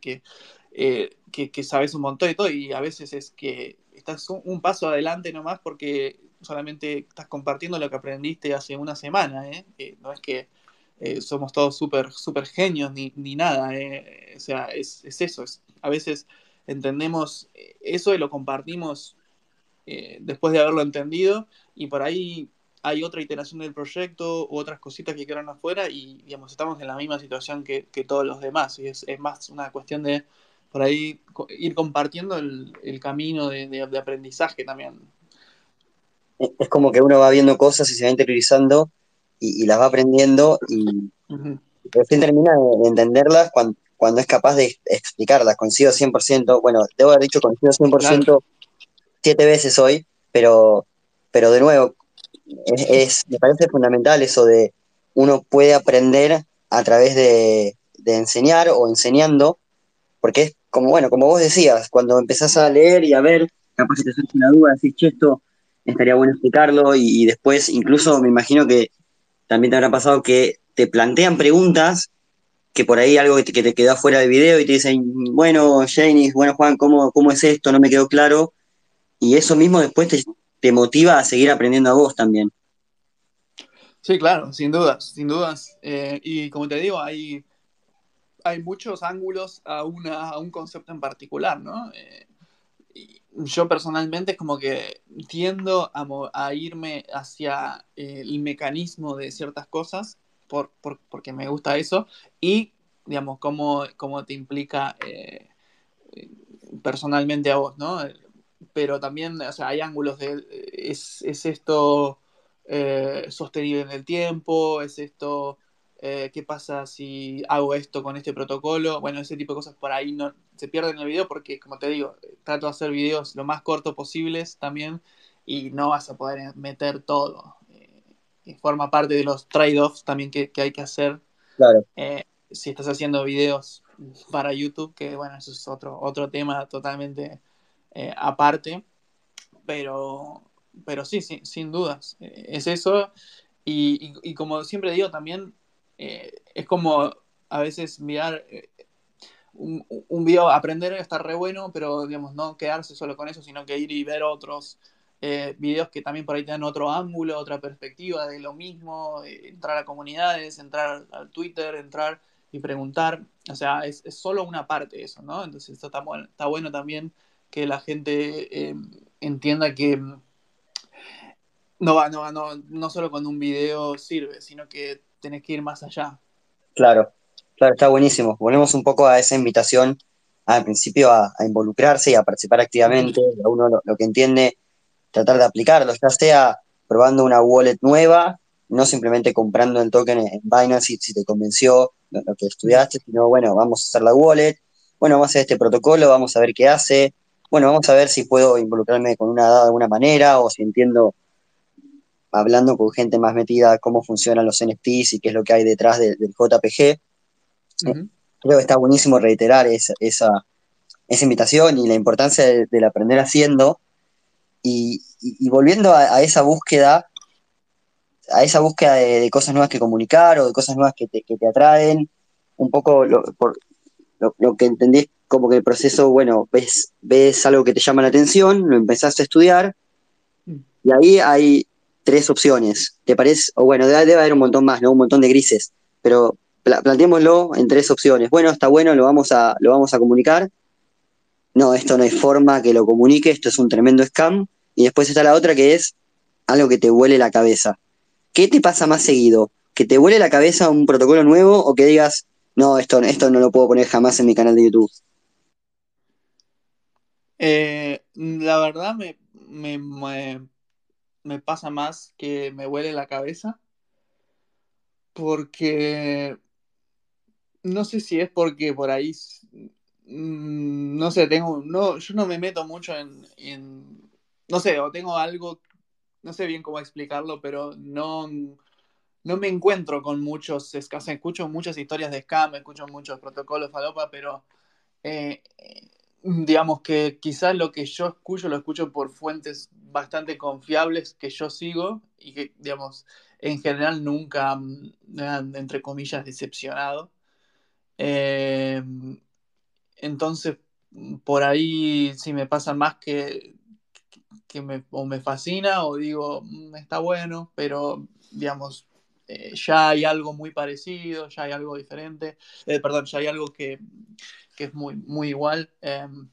eh, que, que, sabes un montón y todo, y a veces es que estás un, paso adelante nomás porque solamente estás compartiendo lo que aprendiste hace una semana, ¿eh? no es que eh, somos todos súper super genios ni, ni nada, ¿eh? o sea, es, es eso, es, a veces entendemos eso y lo compartimos después de haberlo entendido, y por ahí hay otra iteración del proyecto u otras cositas que quedan afuera y digamos, estamos en la misma situación que, todos los demás. Y es, más una cuestión de por ahí ir compartiendo el, camino de, aprendizaje también. Es como que uno va viendo cosas y se va interiorizando y, las va aprendiendo y recién termina de entenderlas cuando, es capaz de explicarlas. Coincido 100%, bueno, debo haber dicho coincido 100% siete veces hoy, pero, pero de nuevo, es, me parece fundamental eso de uno puede aprender a través de, enseñar o enseñando, porque es como, bueno, como vos decías, cuando empezás a leer y a ver, capaz que te surge una duda, decís, che, esto estaría bueno explicarlo, y, después incluso me imagino que también te habrá pasado que te plantean preguntas que por ahí algo que te, quedó fuera del video y te dicen, bueno, Janice, bueno, Juan, ¿cómo, ¿cómo es esto? No me quedó claro. Y eso mismo después te, motiva a seguir aprendiendo a vos también. Sí, claro, sin dudas, sin dudas. Eh, y como te digo, hay, hay muchos ángulos a, una, a un concepto en particular, ¿no? Eh, yo personalmente es como que tiendo a, irme hacia eh, el mecanismo de ciertas cosas por, porque me gusta eso y, digamos, cómo, cómo te implica personalmente a vos, ¿no? Pero también, o sea, hay ángulos de, ¿es, esto eh, sostenible en el tiempo? ¿Es esto, eh, qué pasa si hago esto con este protocolo? Bueno, ese tipo de cosas por ahí no se pierden en el video porque, como te digo, trato de hacer videos lo más cortos posibles también y no vas a poder meter todo. Eh, y forma parte de los trade-offs también que, hay que hacer. Claro. si estás haciendo videos para YouTube, que bueno, eso es otro, otro tema totalmente eh, aparte, pero, pero sí, sí, sin dudas, eh, es eso. Y, como siempre digo, también eh, es como a veces mirar un, un, video, aprender a estar re bueno, pero digamos, no quedarse solo con eso, sino que ir y ver otros videos que también por ahí te otro ángulo, otra perspectiva de lo mismo, entrar a comunidades, entrar al Twitter, entrar y preguntar. O sea, es, es solo una parte eso, ¿no? Entonces está, está bueno también que la gente eh, entienda que no va, no, no, no solo con un video sirve, sino que tenés que ir más allá. Claro, claro, está buenísimo. Volvemos un poco a esa invitación al principio a, involucrarse y a participar activamente, uno lo, que entiende, tratar de aplicarlo, ya sea probando una wallet nueva, no simplemente comprando el token en Binance si, te convenció lo, que estudiaste, sino bueno, vamos a hacer la wallet, bueno, vamos a hacer este protocolo, vamos a ver qué hace, bueno, vamos a ver si puedo involucrarme con una dada de alguna manera o si entiendo, hablando con gente más metida, cómo funcionan los NFTs y qué es lo que hay detrás del JPG. Creo que está buenísimo reiterar esa, esa, invitación y la importancia del aprender haciendo. Y, volviendo a, esa búsqueda, a esa búsqueda de, cosas nuevas que comunicar o de cosas nuevas que te, que te atraen, un poco lo, por, lo, que entendí como que el proceso, bueno, ves, ves algo que te llama la atención, lo empezás a estudiar, y ahí hay tres opciones. ¿Te parece? O bueno, debe, haber un montón más, ¿no? Un montón de grises, pero planteémoslo en tres opciones. Bueno, está bueno, lo vamos a, lo vamos a comunicar. No, esto no hay forma que lo comunique, esto es un tremendo scam. Y después está la otra que es algo que te huele la cabeza. ¿Qué te pasa más seguido? ¿Que te huele la cabeza un protocolo nuevo o que digas, no, esto, esto no lo puedo poner jamás en mi canal de YouTube? Eh, la verdad me, me, pasa más que me huele la cabeza. Porque no sé si es porque por ahí mm, no sé, tengo, no, yo no me meto mucho en, no sé, o tengo algo, no sé bien cómo explicarlo, pero no, no me encuentro con muchos, o escucho muchas historias de scam, escucho muchos protocolos falopa, pero eh, digamos que quizás lo que yo escucho lo escucho por fuentes bastante confiables que yo sigo y que, digamos, en general nunca entre comillas, decepcionado. Eh, entonces, por ahí si me pasa más que, que me, o me fascina o digo, mm, está bueno, pero, digamos, eh, ya hay algo muy parecido, ya hay algo diferente, eh, perdón, ya hay algo que, que es muy, muy igual. Em,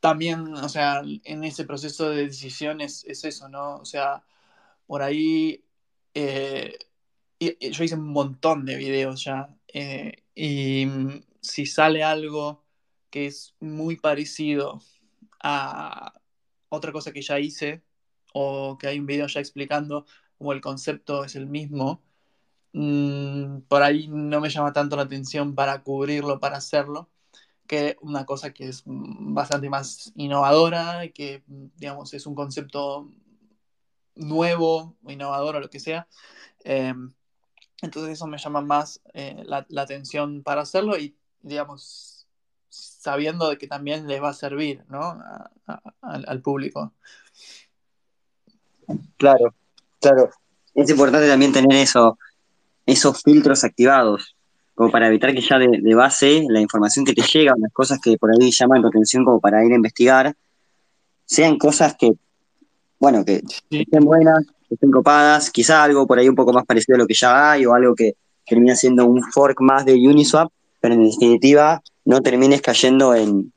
también, o sea, en ese proceso de decisión es, eso, ¿no? O sea, por ahí eh, yo hice un montón de videos ya eh, y si sale algo que es muy parecido a otra cosa que ya hice o que hay un video ya explicando como el concepto es el mismo, Mm, por ahí no me llama tanto la atención para cubrirlo, para hacerlo, que una cosa que es bastante más innovadora, que digamos es un concepto nuevo, innovador o lo que sea. Em, entonces eso me llama más eh, la, atención para hacerlo y digamos sabiendo de que también les va a servir ¿no? al público. Claro, claro. Es importante también tener eso, esos filtros activados, como para evitar que ya de, base la información que te llega, las cosas que por ahí llaman tu atención como para ir a investigar, sean cosas que, bueno, que, estén buenas, que estén copadas, quizá algo por ahí un poco más parecido a lo que ya hay o algo que termina siendo un fork más de Uniswap, pero en definitiva no termines cayendo en,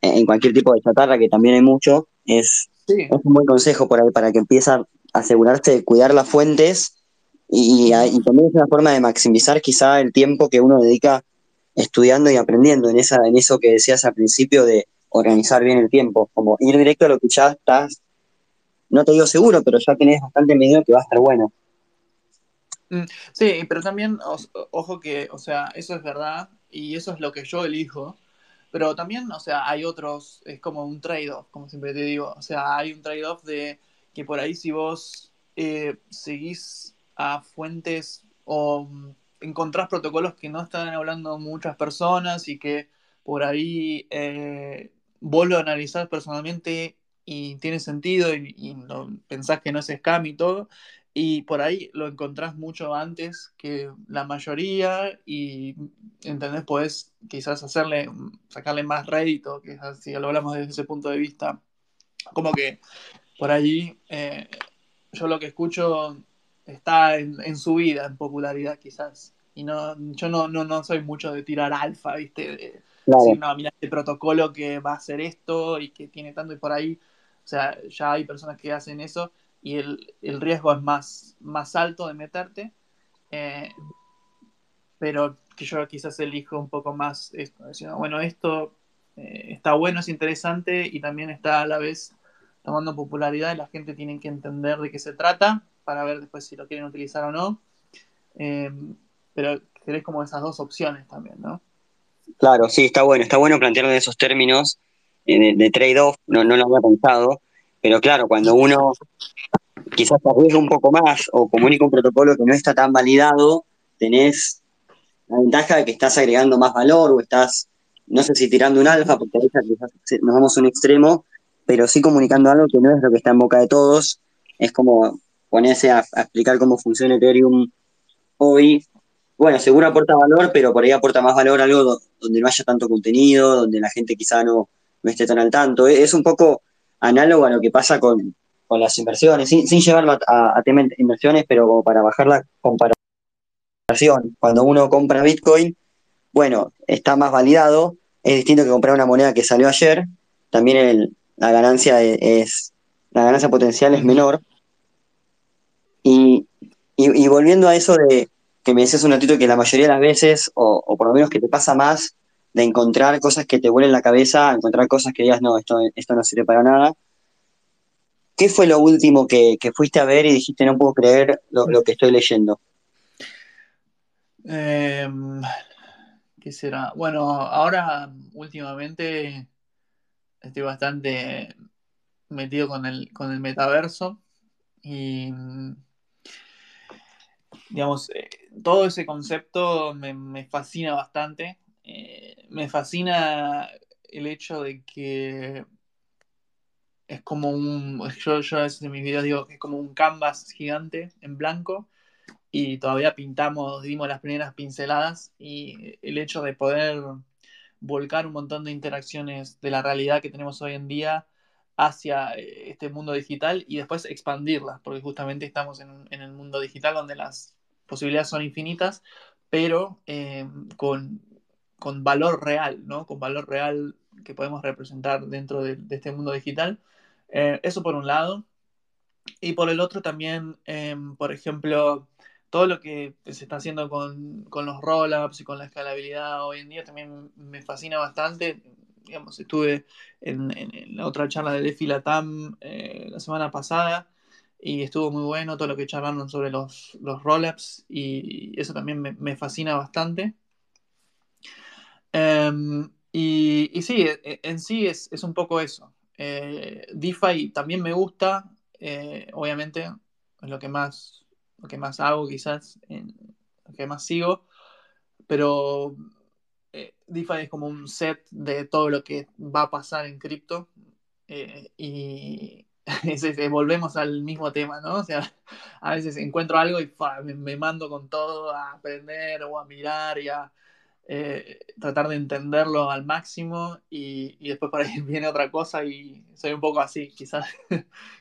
en cualquier tipo de chatarra, que también hay mucho, es, es un buen consejo por ahí para que empieces a asegurarte de cuidar las fuentes y, también es una forma de maximizar quizá el tiempo que uno dedica estudiando y aprendiendo en, esa, en eso que decías al principio de organizar bien el tiempo, como ir directo a lo que ya estás, no te digo seguro, pero ya tenés bastante medido que va a estar bueno. Mm, sí, pero también, ojo que, o sea, eso es verdad y eso es lo que yo elijo, pero también, o sea, hay otros, es como un trade-off, como siempre te digo, o sea, hay un trade-off de que por ahí si vos eh, seguís a fuentes o mm, encontrás protocolos que no están hablando muchas personas y que por ahí eh, vos lo analizás personalmente y tiene sentido y, pensás que no es scam y todo, y por ahí lo encontrás mucho antes que la mayoría y, ¿entendés? Podés quizás hacerle, sacarle más rédito, que si lo hablamos desde ese punto de vista. Como que por ahí eh, yo lo que escucho está en, su vida, en popularidad quizás. Y no, yo no, no, no soy mucho de tirar alfa, ¿viste? De, decir, no, mira este protocolo que va a hacer esto y que tiene tanto y por ahí. O sea, ya hay personas que hacen eso y el, riesgo es más, más alto de meterte. Eh, pero que yo quizás elijo un poco más esto. Decir, bueno, esto eh, está bueno, es interesante y también está a la vez tomando popularidad y la gente tiene que entender de qué se trata para ver después si lo quieren utilizar o no. Eh, pero tenés como esas dos opciones también, ¿no? Claro, sí, está bueno. Está bueno plantearlo en esos términos eh, de, trade-off, no, no lo había pensado, pero claro, cuando uno quizás arriesga un poco más o comunica un protocolo que no está tan validado, tenés la ventaja de que estás agregando más valor o estás, no sé si tirando un alfa, porque veces nos vamos a un extremo, pero sí comunicando algo que no es lo que está en boca de todos. Es como ponerse a, explicar cómo funciona Ethereum hoy, bueno, seguro aporta valor, pero por ahí aporta más valor algo donde no haya tanto contenido, donde la gente quizá no, esté tan al tanto. Es un poco análogo a lo que pasa con, las inversiones, sin, llevarlo a, a de inversiones, pero como para bajar la comparación. Cuando uno compra Bitcoin, bueno, está más validado, es distinto que comprar una moneda que salió ayer, también la ganancia es, la ganancia potencial es menor, y, volviendo a eso de que me decías un ratito que la mayoría de las veces, o, por lo menos que te pasa más, de encontrar cosas que te vuelen la cabeza, encontrar cosas que digas, no, esto, esto no sirve para nada. ¿Qué fue lo último que, fuiste a ver y dijiste, no puedo creer lo, que estoy leyendo? Em, ¿Qué será? Bueno, ahora últimamente estoy bastante metido con el, con el metaverso y digamos, eh, todo ese concepto me, fascina bastante. Eh, me fascina el hecho de que es como un, yo, yo a veces en mis videos digo que es como un canvas gigante en blanco y todavía pintamos, dimos las primeras pinceladas y el hecho de poder volcar un montón de interacciones de la realidad que tenemos hoy en día hacia eh, este mundo digital y después expandirlas, porque justamente estamos en, el mundo digital donde las posibilidades son infinitas, pero eh, con, valor real, ¿no? Con valor real que podemos representar dentro de, este mundo digital. Eh, eso por un lado. Y por el otro también, por ejemplo, todo lo que se está haciendo con, los roll-ups y con la escalabilidad hoy en día también me fascina bastante. Digamos, estuve en, la otra charla de Defi Latam eh, la semana pasada y estuvo muy bueno todo lo que charlaron sobre los, los roll-ups y eso también me, fascina bastante. Em, y, sí, e, en sí es, un poco eso. Eh, DeFi también me gusta, eh, obviamente, es lo que más lo que más hago quizás, lo que más sigo, pero eh, DeFi es como un set de todo lo que va a pasar en cripto eh, y volvemos al mismo tema, ¿no? O sea, a veces encuentro algo y me, mando con todo a aprender o a mirar y a eh, tratar de entenderlo al máximo y, después por ahí viene otra cosa y soy un poco así, quizás,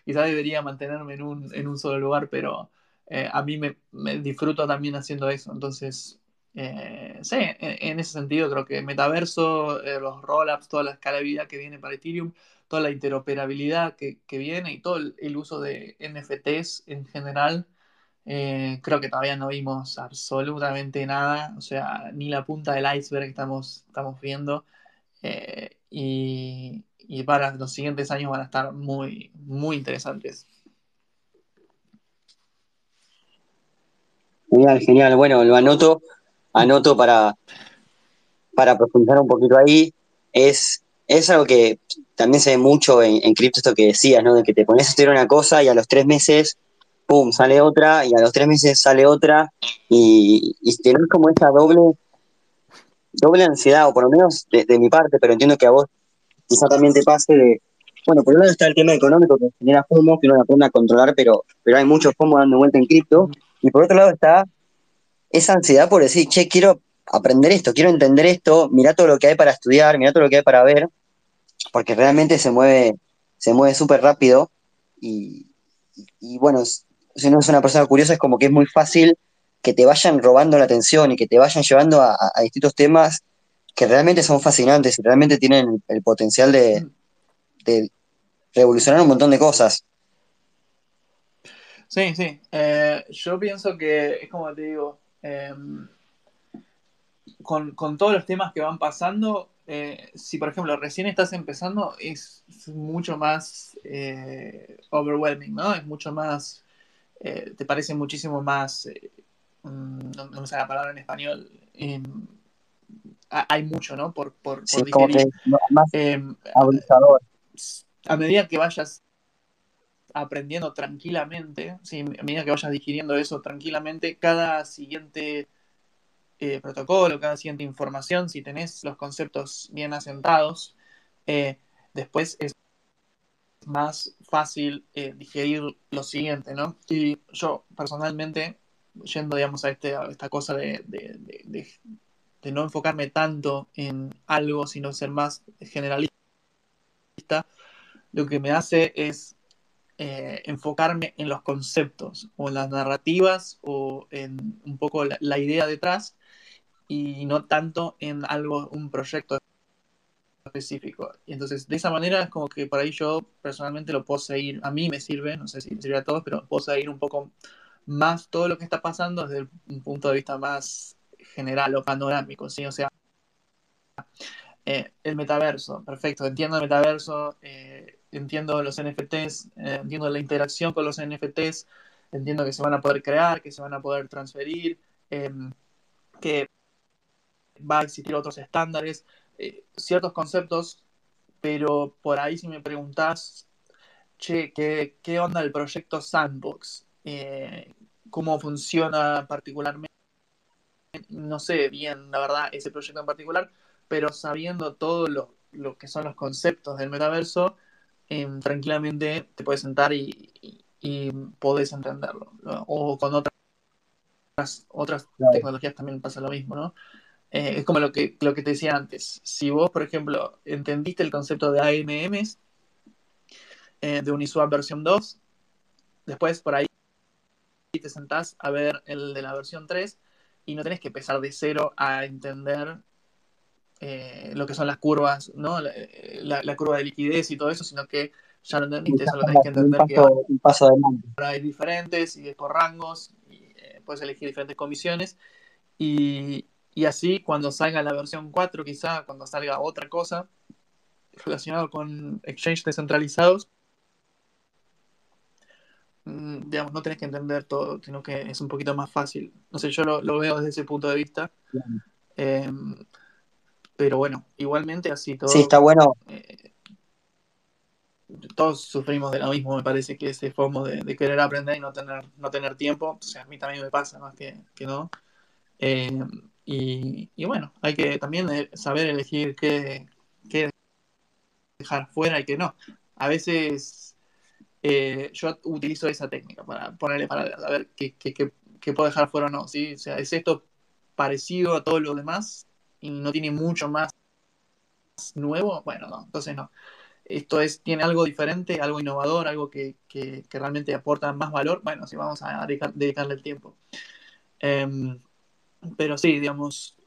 quizás debería mantenerme en un, en un solo lugar, pero eh, a mí me, disfruto también haciendo eso. Entonces, eh, sí, en, ese sentido creo que metaverso, eh, los rollups, toda la escalabilidad que viene para Ethereum, toda la interoperabilidad que, viene y todo el, uso de NFTs en general, creo que todavía no vimos absolutamente nada, o sea, ni la punta del iceberg que estamos, estamos viendo. y, y para los siguientes años van a estar muy, muy interesantes. Genial, genial. Bueno, lo anoto, anoto para, para profundizar un poquito ahí. Es, es algo que también se ve mucho en, cripto, esto que decías, ¿no? De que te pones a estudiar una cosa y a los tres meses, pum, sale otra, y a los tres meses sale otra, y, y tenés como esa doble, doble ansiedad, o por lo menos de, mi parte, pero entiendo que a vos quizá también te pase de, bueno, por un lado está el tema económico que genera FOMO, que uno la pone a controlar, pero, pero hay muchos FOMO dando vuelta en cripto, y por otro lado está esa ansiedad por decir, che, quiero aprender esto, quiero entender esto, mira todo lo que hay para estudiar, mira todo lo que hay para ver, porque realmente se mueve, se mueve súper rápido y, bueno, si uno es una persona curiosa es como que es muy fácil que te vayan robando la atención y que te vayan llevando a, distintos temas que realmente son fascinantes y realmente tienen el potencial de, de revolucionar un montón de cosas. Sí, sí. Eh, yo pienso que es como te digo, em, con, todos los temas que van pasando, eh, si por ejemplo recién estás empezando, es, mucho más eh, overwhelming, ¿no? Es mucho más, te parece muchísimo más, mm, no, me sale la palabra en español, em, hay mucho, ¿no? Por, por, digerir. Em, a medida que vayas aprendiendo tranquilamente, a medida que vayas digiriendo eso tranquilamente, cada siguiente eh, protocolo, cada siguiente información, si tenés los conceptos bien asentados, eh, después es más fácil eh, digerir lo siguiente, ¿no? Y yo personalmente, yendo, digamos, a, este, esta cosa de no enfocarme tanto en algo, sino ser más generalista, lo que me hace es eh, enfocarme en los conceptos o en las narrativas o en un poco la, idea detrás y no tanto en algo, un proyecto específico. Y entonces, de esa manera es como que por ahí yo personalmente lo puedo seguir, a mí me sirve, no sé si sirve a todos, pero puedo seguir un poco más todo lo que está pasando desde un punto de vista más general o panorámico, ¿sí? O sea, eh, el metaverso, perfecto, entiendo el metaverso, eh, entiendo los NFTs, eh, entiendo la interacción con los NFTs, entiendo que se van a poder crear, que se van a poder transferir, em, que va a existir otros estándares, eh, ciertos conceptos, pero por ahí si me preguntás, che, ¿qué, qué onda el proyecto Sandbox? Eh, ¿Cómo funciona particularmente? No sé bien, la verdad, ese proyecto en particular, pero sabiendo todo lo, lo que son los conceptos del metaverso, em, tranquilamente te puedes sentar y, y, y podés entenderlo. ¿no? O con otras, otras Claro. tecnologías también pasa lo mismo, ¿no? Eh, es como lo que, lo que te decía antes. Si vos, por ejemplo, entendiste el concepto de AMMs, eh, de Uniswap versión 2, después por ahí te sentás a ver el de la versión 3 y no tenés que empezar de cero a entender eh, lo que son las curvas, ¿no? La, la- la curva de liquidez y todo eso, sino que ya lo entendiste, solo tenés que un, entender que un paso adelante. ahora hay diferentes y por rangos y eh, puedes elegir diferentes comisiones y, y así cuando salga la versión 4 quizá, cuando salga otra cosa relacionado con exchange descentralizados, mm, digamos, no tenés que entender todo, sino que es un poquito más fácil. No sé, yo lo, lo veo desde ese punto de vista. Eh, pero bueno, igualmente así todo. Sí, está bueno. eh, todos sufrimos de lo mismo, me parece que ese FOMO de, de querer aprender y no tener, no tener tiempo. O sea, a mí también me pasa, más que, que no. Eh, y, y bueno, hay que también eh, saber elegir qué, qué dejar fuera y qué no. A veces eh, yo utilizo esa técnica para ponerle para qué, qué, qué, qué puedo dejar fuera o no. ¿sí? O sea, es esto parecido a todo lo demás y no tiene mucho más nuevo. Bueno, no, entonces no. Esto es, tiene algo diferente, algo innovador, algo que, que, realmente aporta más valor. Bueno, sí, vamos a dedicar, dedicarle el tiempo. Eh, pero sí, digamos,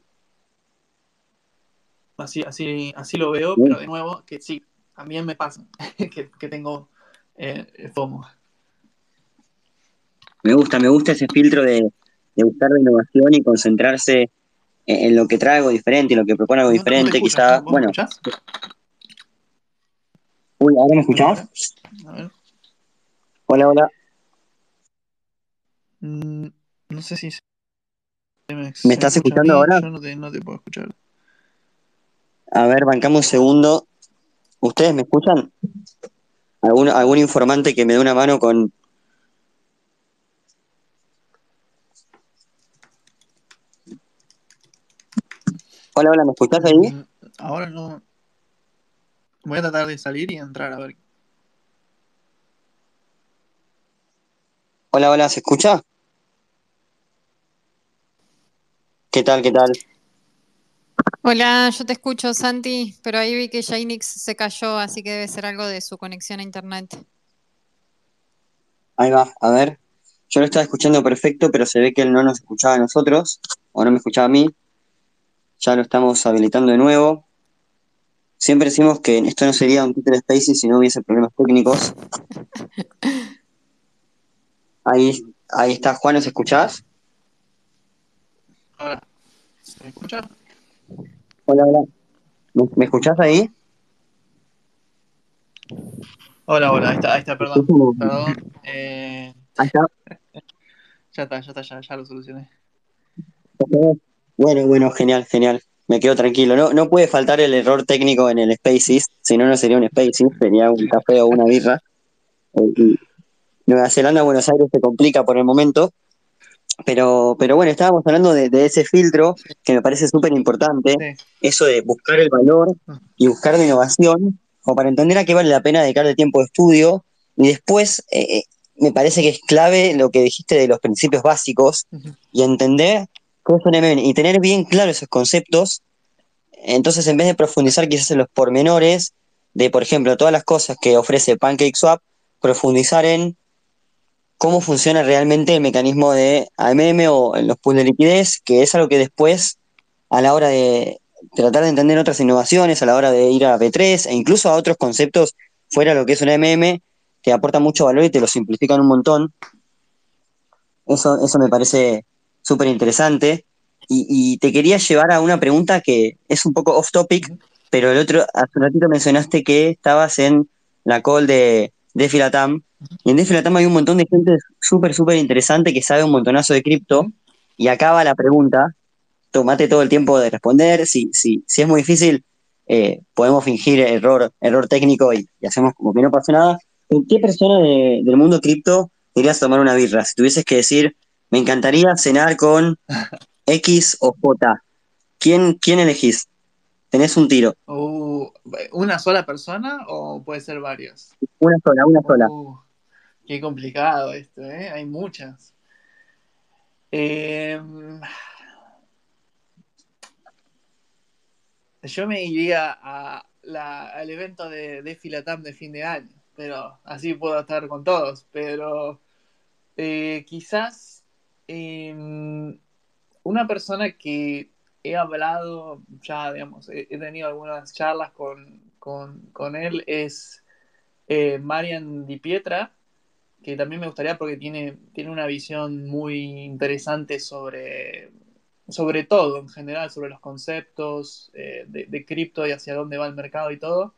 así, así, así lo veo, pero de nuevo, que sí, también me pasa que, que tengo eh, FOMO. Me gusta, me gusta ese filtro de, de buscar la innovación y concentrarse en, en, lo que trae algo diferente y lo que propone algo No, diferente, no escucho, quizá. ¿no? ¿Vos Bueno, me escuchás? uy, ¿ahora me escuchás? A ver. Hola, hola. Mm, no sé si se me, ¿Me estás escuchando ahora? Yo no te, no te puedo escuchar. A ver, bancame un segundo. ¿Ustedes me escuchan? ¿Algún, algún informante que me dé una mano con. Hola, hola, ¿me escuchás ahí? Mm, ahora no. Voy a tratar de salir y entrar a ver. Hola, hola, ¿se escucha? ¿Qué tal, qué tal? Hola, yo te escucho, Santi, pero ahí vi que Jainix se cayó, así que debe ser algo de su conexión a internet. Ahí va, a ver. Yo lo estaba escuchando perfecto, pero se ve que él no nos escuchaba a nosotros, o no me escuchaba a mí. Ya lo estamos habilitando de nuevo. Siempre decimos que esto no sería un Twitter Spaces si no hubiese problemas técnicos. Ahí, ahí está, Juan, ¿nos escuchás? ¿se me escucha? Hola, hola. ¿Me, me escuchás ahí? Hola, hola, ahí está, ahí está, perdón. Perdón. Eh, Ahí está. ya está, ya está, ya, ya lo solucioné. Bueno, bueno, genial, genial. Me quedo tranquilo. No, no puede faltar el error técnico en el Spaces, si no, no sería un Spaces, sería un café o una birra. Eh, y Nueva Zelanda, Buenos Aires se complica por el momento. Pero, pero bueno, estábamos hablando de, de ese filtro que me parece súper importante, Sí. eso de buscar el valor y buscar la innovación, como para entender a qué vale la pena dedicar el tiempo de estudio. Y después, eh, eh, me parece que es clave lo que dijiste de los principios básicos y entender y tener bien claro esos conceptos. Entonces, en vez de profundizar quizás en los pormenores de, por ejemplo, todas las cosas que ofrece PancakeSwap, profundizar en cómo funciona realmente el mecanismo de AMM o en los pools de liquidez, que es algo que después, a la hora de tratar de entender otras innovaciones, a la hora de ir a B3 e incluso a otros conceptos fuera de lo que es un AMM, te aporta mucho valor y te lo simplifican un montón. Eso, eso me parece súper interesante. Y, y te quería llevar a una pregunta que es un poco off topic, pero el otro, hace un ratito mencionaste que estabas en la call de DeFi Latam, y en DeFi Latam hay un montón de gente súper, súper interesante que sabe un montonazo de cripto, y acá va la pregunta, tomate todo el tiempo de responder. Si, si, si es muy difícil, eh, podemos fingir error, error técnico y, hacemos como que no pasa nada. ¿En qué persona del mundo cripto irías a tomar una birra? Si tuvieses que decir, me encantaría cenar con X o J, ¿quién, quién elegís? Tenés un tiro. Uh, ¿Una sola persona o puede ser varios? Una sola, una sola. Uh, qué complicado esto, ¿eh? Hay muchas. Em, yo me iría al evento de, de Filatam de fin de año, pero así puedo estar con todos. Pero eh, quizás em, una persona que he hablado, ya digamos, he, tenido algunas charlas con, él, es eh, Marian Di Pietra, que también me gustaría porque tiene, tiene una visión muy interesante sobre, sobre todo en general, sobre los conceptos eh, de, cripto y hacia dónde va el mercado y todo,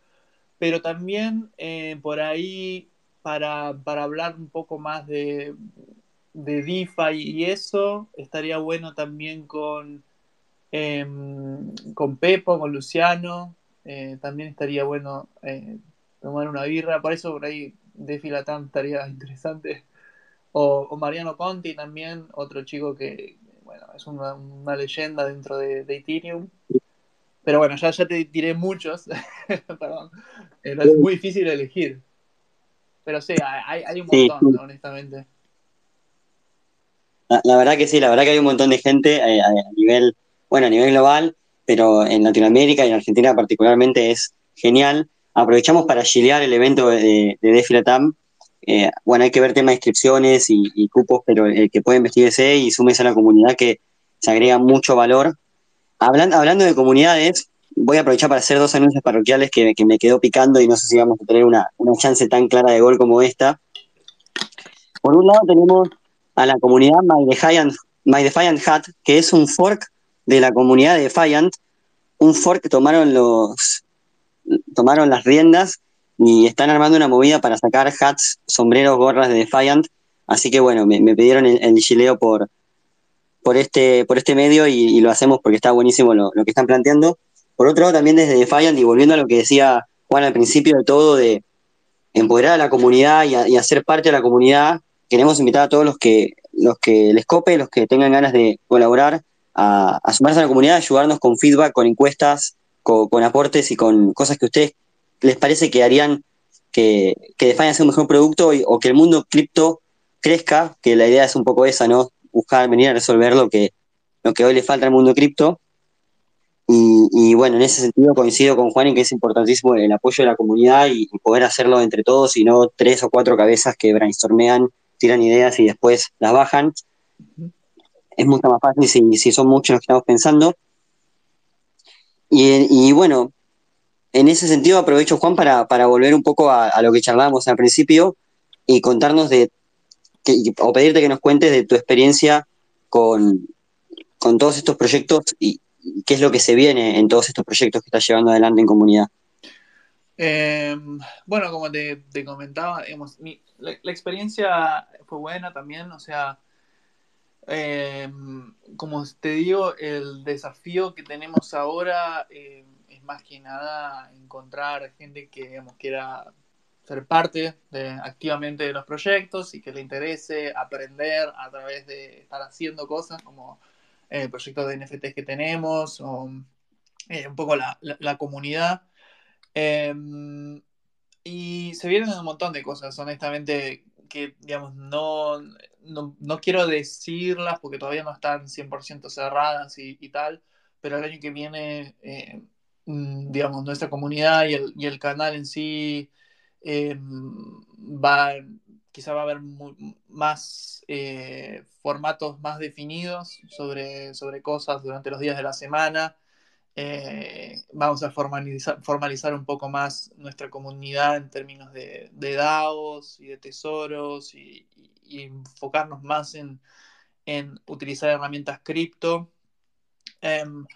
pero también eh, por ahí para, para, hablar un poco más de, de DeFi y eso, estaría bueno también con Em, con Pepo, con Luciano, eh, también estaría bueno eh, tomar una birra, por eso por ahí de Filatán estaría interesante. O, Mariano Conti también, otro chico que, bueno, es una, leyenda dentro de, Ethereum. Pero bueno, ya, ya te tiré muchos, perdón, eh, es muy difícil elegir. Pero sí, hay, un montón, honestamente. La, verdad que sí, la verdad que hay un montón de gente a nivel bueno, a nivel global, pero en Latinoamérica y en Argentina particularmente es genial. Aprovechamos para chilear el evento de, de Defilatam. Eh, bueno, hay que ver tema de inscripciones y, cupos, pero el que puede investigarse y súmese a la comunidad que se agrega mucho valor. Hablando, hablando de comunidades, voy a aprovechar para hacer dos anuncios parroquiales que, me quedó picando y no sé si vamos a tener una, chance tan clara de gol como esta. Por un lado tenemos a la comunidad My Defiant, My Defiant Hat, que es un fork de la comunidad de Defiant, un fork que tomaron los tomaron las riendas y están armando una movida para sacar hats, sombreros, gorras de Defiant. Así que bueno, me, pidieron el, chileo por, por, este, por este medio y, lo hacemos porque está buenísimo lo, que están planteando. Por otro lado, también desde Defiant y volviendo a lo que decía Juan al principio de todo, de empoderar a la comunidad y hacer parte de la comunidad, queremos invitar a todos los que, los que les cope, los que tengan ganas de colaborar, a, sumarse a la comunidad, ayudarnos con feedback, con encuestas, con, aportes y con cosas que a ustedes les parece que harían que, que sea un mejor producto o que el mundo cripto crezca, que la idea es un poco esa, ¿no? Buscar venir a resolver lo que, lo que hoy le falta al mundo cripto. Y, bueno, en ese sentido coincido con Juan en que es importantísimo el apoyo de la comunidad y, poder hacerlo entre todos y no tres o cuatro cabezas que brainstormean, tiran ideas y después las bajan es mucho más fácil si, son muchos los que estamos pensando. Y, bueno, en ese sentido aprovecho, Juan, para, volver un poco a, lo que charlábamos al principio y contarnos de, o pedirte que nos cuentes de tu experiencia con, todos estos proyectos y, qué es lo que se viene en todos estos proyectos que estás llevando adelante en comunidad. Em, bueno, como te, comentaba, la, la, experiencia fue buena también, o sea, eh, como te digo, el desafío que tenemos ahora eh, es más que nada encontrar gente que quiera ser parte de, activamente de los proyectos y que le interese aprender a través de estar haciendo cosas como eh, proyectos de NFTs que tenemos o eh, un poco la, la comunidad. Y se vienen un montón de cosas, honestamente, que, digamos, no, no, quiero decirlas porque todavía no están 100% cerradas y, tal, pero el año que viene, eh, mm, digamos, nuestra comunidad y el, y el canal en sí eh, va, quizá va a haber más eh, formatos más definidos sobre, sobre cosas durante los días de la semana. Vamos a formalizar, formalizar un poco más nuestra comunidad en términos de, de DAOs y de tesoros y, enfocarnos más en, utilizar herramientas cripto. Em,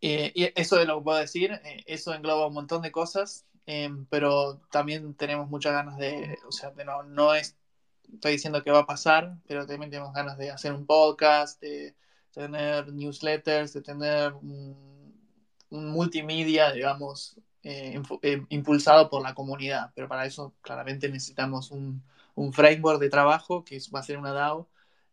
y eso de lo que puedo decir, eh, eso engloba un montón de cosas, em, pero también tenemos muchas ganas de, o sea, no, no es, estoy diciendo que va a pasar, pero también tenemos ganas de hacer un podcast, de, tener newsletters, de tener un, multimedia, digamos, eh, eh, impulsado por la comunidad. Pero para eso claramente necesitamos un, un framework de trabajo que va a ser una DAO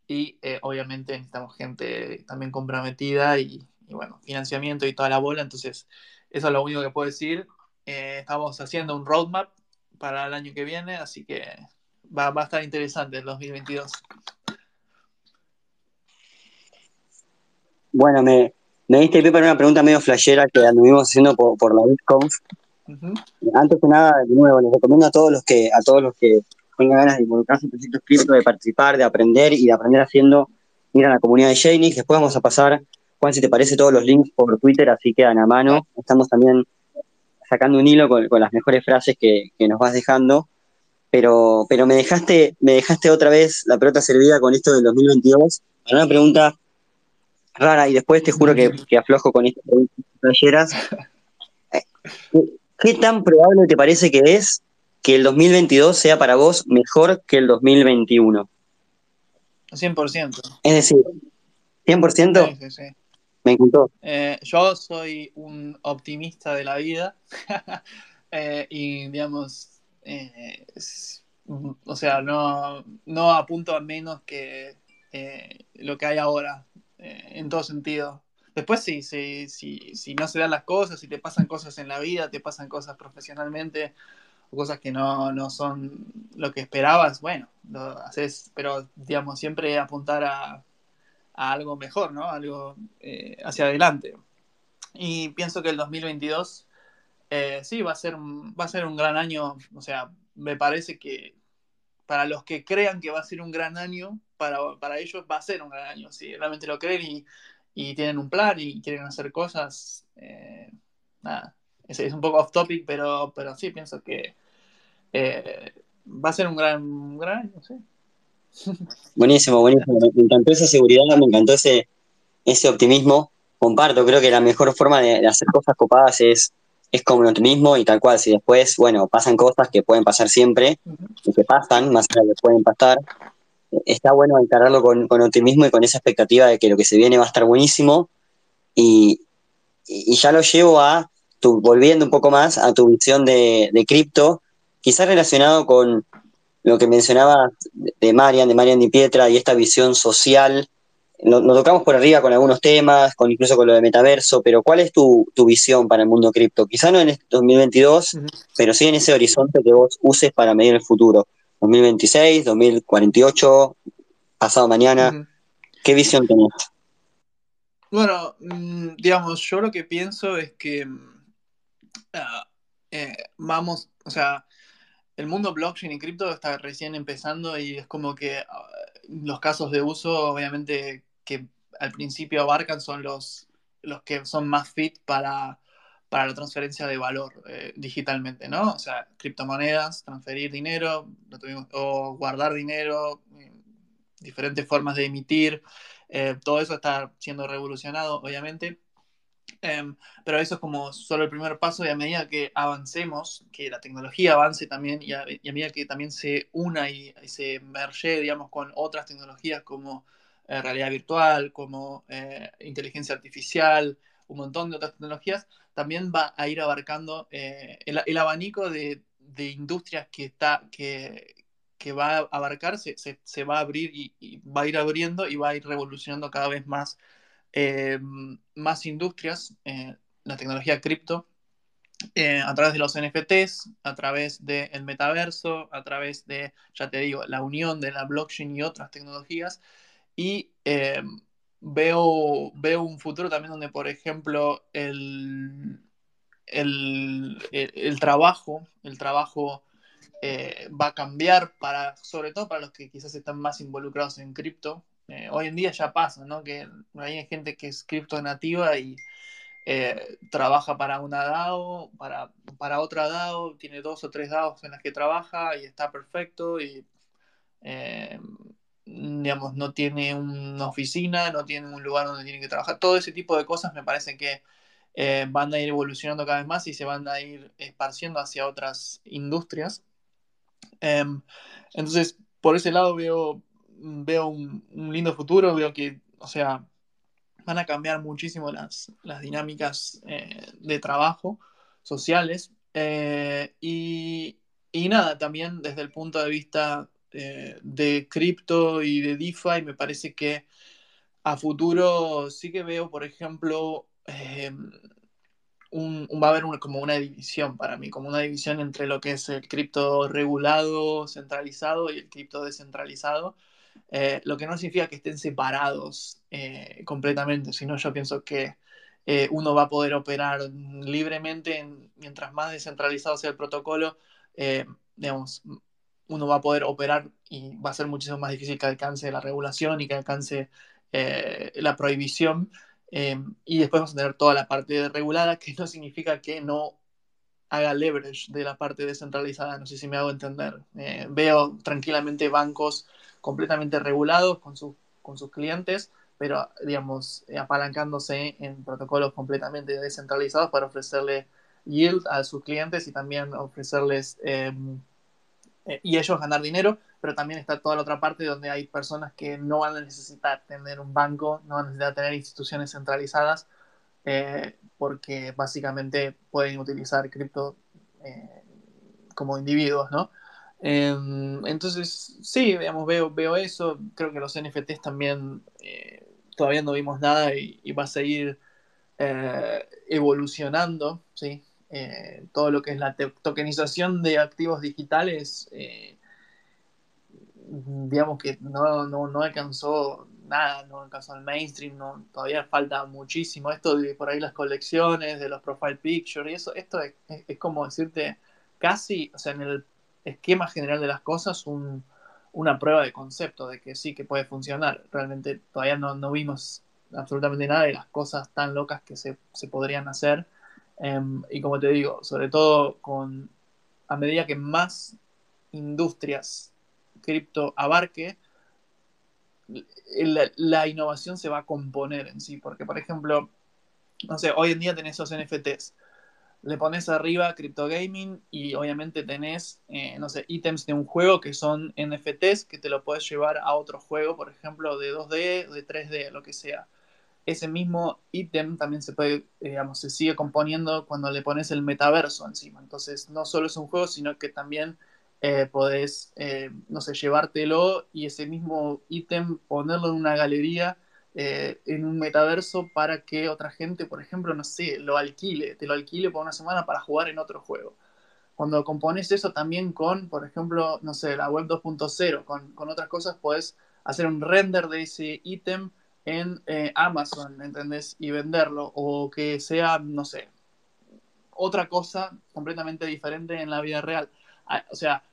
y eh, obviamente necesitamos gente también comprometida y, bueno, financiamiento y toda la bola. Entonces, eso es lo único que puedo decir. estamos haciendo un roadmap para el año que viene, así que va, va a estar interesante el 2022. Bueno, me, me diste pie para una pregunta medio flashera que anduvimos haciendo por, la BitConf. Antes que nada, de nuevo, les recomiendo a todos los que, a todos los que tengan ganas de involucrarse en proyectos cripto, de participar, de aprender y de aprender haciendo, ir a la comunidad de Shanix. Después vamos a pasar, Juan, si te parece, todos los links por Twitter, así quedan a mano. Estamos también sacando un hilo con, las mejores frases que, nos vas dejando. Pero, pero me dejaste, me dejaste otra vez la pelota servida con esto del 2022. Para una pregunta rara y después te juro que, aflojo con estas talleras. ¿Qué tan probable te parece que es que el 2022 sea para vos mejor que el 2021? 100%. Es decir, 100%. Sí, sí, sí. Me encantó. Eh, yo soy un optimista de la vida eh, y, digamos, eh, o sea, no, no apunto a menos que lo que hay ahora. Eh, en todo sentido. Después, si, si, si, si no se dan las cosas, si te pasan cosas en la vida, te pasan cosas profesionalmente, o cosas que no, no son lo que esperabas, bueno, lo haces, pero digamos, siempre apuntar a, a algo mejor, ¿no? Algo eh, hacia adelante. Y pienso que el 2022 eh, sí va a, ser, va a ser un gran año, o sea, me parece que para los que crean que va a ser un gran año, para, ellos va a ser un gran año. Si realmente lo creen y, tienen un plan y quieren hacer cosas, eh, nada, es, es, un poco off topic, pero, pero sí pienso que eh, va a ser un gran, gran año, sí. Buenísimo, buenísimo. Me encantó esa seguridad, me encantó ese, ese optimismo. Comparto, creo que la mejor forma de, hacer cosas copadas es, es como optimismo y tal cual. Si después, bueno, pasan cosas que pueden pasar siempre y que pasan, más allá de que pueden pasar, está bueno encararlo con, optimismo y con esa expectativa de que lo que se viene va a estar buenísimo. Y, ya lo llevo a, tu, volviendo un poco más a tu visión de, cripto, quizás relacionado con lo que mencionaba de Marian, de Marian Di Pietra y esta visión social. Lo, tocamos por arriba con algunos temas, con incluso con lo de metaverso, pero ¿cuál es tu, visión para el mundo cripto? Quizás no en este 2022, pero sí en ese horizonte que vos uses para medir el futuro. 2026, 2048, pasado mañana. ¿Qué visión tenés? Bueno, mm, digamos, yo lo que pienso es que mm, ah, eh, vamos, o sea, el mundo blockchain y cripto está recién empezando y es como que ah, los casos de uso, obviamente, que al principio abarcan son los, los que son más fit para para la transferencia de valor eh, digitalmente, ¿no? O sea, criptomonedas, transferir dinero, o guardar dinero, eh, diferentes formas de emitir, eh, todo eso está siendo revolucionado, obviamente. Em, pero eso es como solo el primer paso y a medida que avancemos, que la tecnología avance también y a, medida que también se una y, se merge, digamos, con otras tecnologías como realidad virtual, como inteligencia artificial, un montón de otras tecnologías, también va a ir abarcando eh, el, abanico de, industrias que, está, que, va a abarcar, se, va a abrir y, va a ir abriendo y va a ir revolucionando cada vez más, eh, más industrias, eh, la tecnología cripto, a través de los NFTs, a través del metaverso, a través de, ya te digo, la unión de la blockchain y otras tecnologías. Y veo, veo un futuro también donde, por ejemplo, el, el, trabajo, el trabajo eh, va a cambiar para, sobre todo para los que quizás están más involucrados en cripto. Eh, hoy en día ya pasa, ¿no? Que hay gente que es cripto nativa y eh, trabaja para una DAO, para, para otra DAO, tiene dos o tres DAOs en las que trabaja y está perfecto y digamos, no tiene una oficina, no tiene un lugar donde tiene que trabajar. Todo ese tipo de cosas me parece que eh, van a ir evolucionando cada vez más y se van a ir esparciendo hacia otras industrias. Em, entonces, por ese lado veo, veo un, lindo futuro, veo que, o sea, van a cambiar muchísimo las, dinámicas eh, de trabajo sociales. Eh, y, nada, también desde el punto de vista eh, de cripto y de DeFi, me parece que a futuro sí que veo, por ejemplo, va a haber como una división para mí, como una división entre lo que es el cripto regulado, centralizado y el cripto descentralizado. Eh, lo que no significa que estén separados eh, completamente, sino yo pienso que eh, uno va a poder operar libremente mientras más descentralizado sea el protocolo, digamos, uno va a poder operar y va a ser muchísimo más difícil que alcance la regulación y que alcance la prohibición. y después vamos a tener toda la parte regulada, que no significa que no haga leverage de la parte descentralizada, no sé si me hago entender. veo tranquilamente bancos completamente regulados con, con sus clientes, pero digamos, apalancándose en protocolos completamente descentralizados para ofrecerle yield a sus clientes y también ofrecerles em, eh, y ellos ganar dinero, pero también está toda la otra parte donde hay personas que no van a necesitar tener un banco, no van a necesitar tener instituciones centralizadas, eh, porque básicamente pueden utilizar cripto eh, como individuos, ¿no? Em, entonces, sí, digamos, veo, veo eso. Creo que los NFTs también todavía no vimos nada y, va a seguir evolucionando, ¿sí? Eh, todo lo que es la tokenización de activos digitales, digamos que no, no, no, alcanzó nada, no alcanzó el mainstream, no, todavía falta muchísimo. Esto de por ahí las colecciones, de los profile pictures y eso, esto es, es como decirte casi, o sea, en el esquema general de las cosas una prueba de concepto de que sí, que puede funcionar. Realmente todavía no, vimos absolutamente nada de las cosas tan locas que se, podrían hacer. Em, y como te digo, sobre todo con a medida que más industrias cripto abarque, la, innovación se va a componer en sí. Porque, por ejemplo, no sé, hoy en día tenés esos NFTs le pones arriba Crypto Gaming y obviamente tenés, eh, no sé, ítems de un juego que son NFTs que te lo puedes llevar a otro juego, por ejemplo, de 2D, de 3D, lo que sea. Ese mismo ítem también se puede, eh, digamos, se sigue componiendo cuando le pones el metaverso encima. Entonces, no solo es un juego, sino que también eh, podés, no sé, llevártelo y ese mismo ítem ponerlo en una galería eh, en un metaverso para que otra gente, por ejemplo, no sé, lo alquile, te lo alquile por una semana para jugar en otro juego. Cuando compones eso también con, por ejemplo, no sé, la web 2.0, con, con, otras cosas, puedes hacer un render de ese ítem en eh, Amazon, ¿entendés? Y venderlo, o que sea, no sé, otra cosa completamente diferente en la vida real. o sea,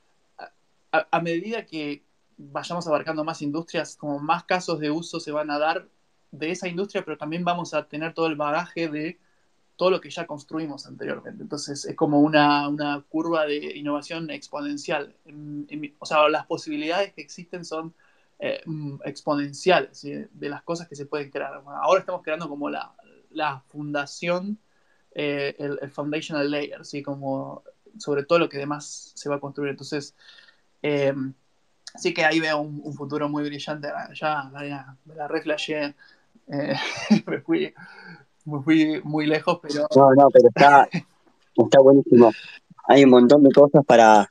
a, medida que vayamos abarcando más industrias, como más casos de uso se van a dar de esa industria, pero también vamos a tener todo el bagaje de todo lo que ya construimos anteriormente. Entonces es como una, curva de innovación exponencial. o sea, las posibilidades que existen son eh, mm, exponenciales de las cosas que se pueden crear. ahora estamos creando como la, fundación, eh, el, foundational layer, ¿sí? como sobre todo lo que demás se va a construir. Entonces, eh, sí que ahí veo un, futuro muy brillante. Ya la, la reflashé eh, me, fui, muy lejos, pero... No, no, pero está, está buenísimo. Hay un montón de cosas para,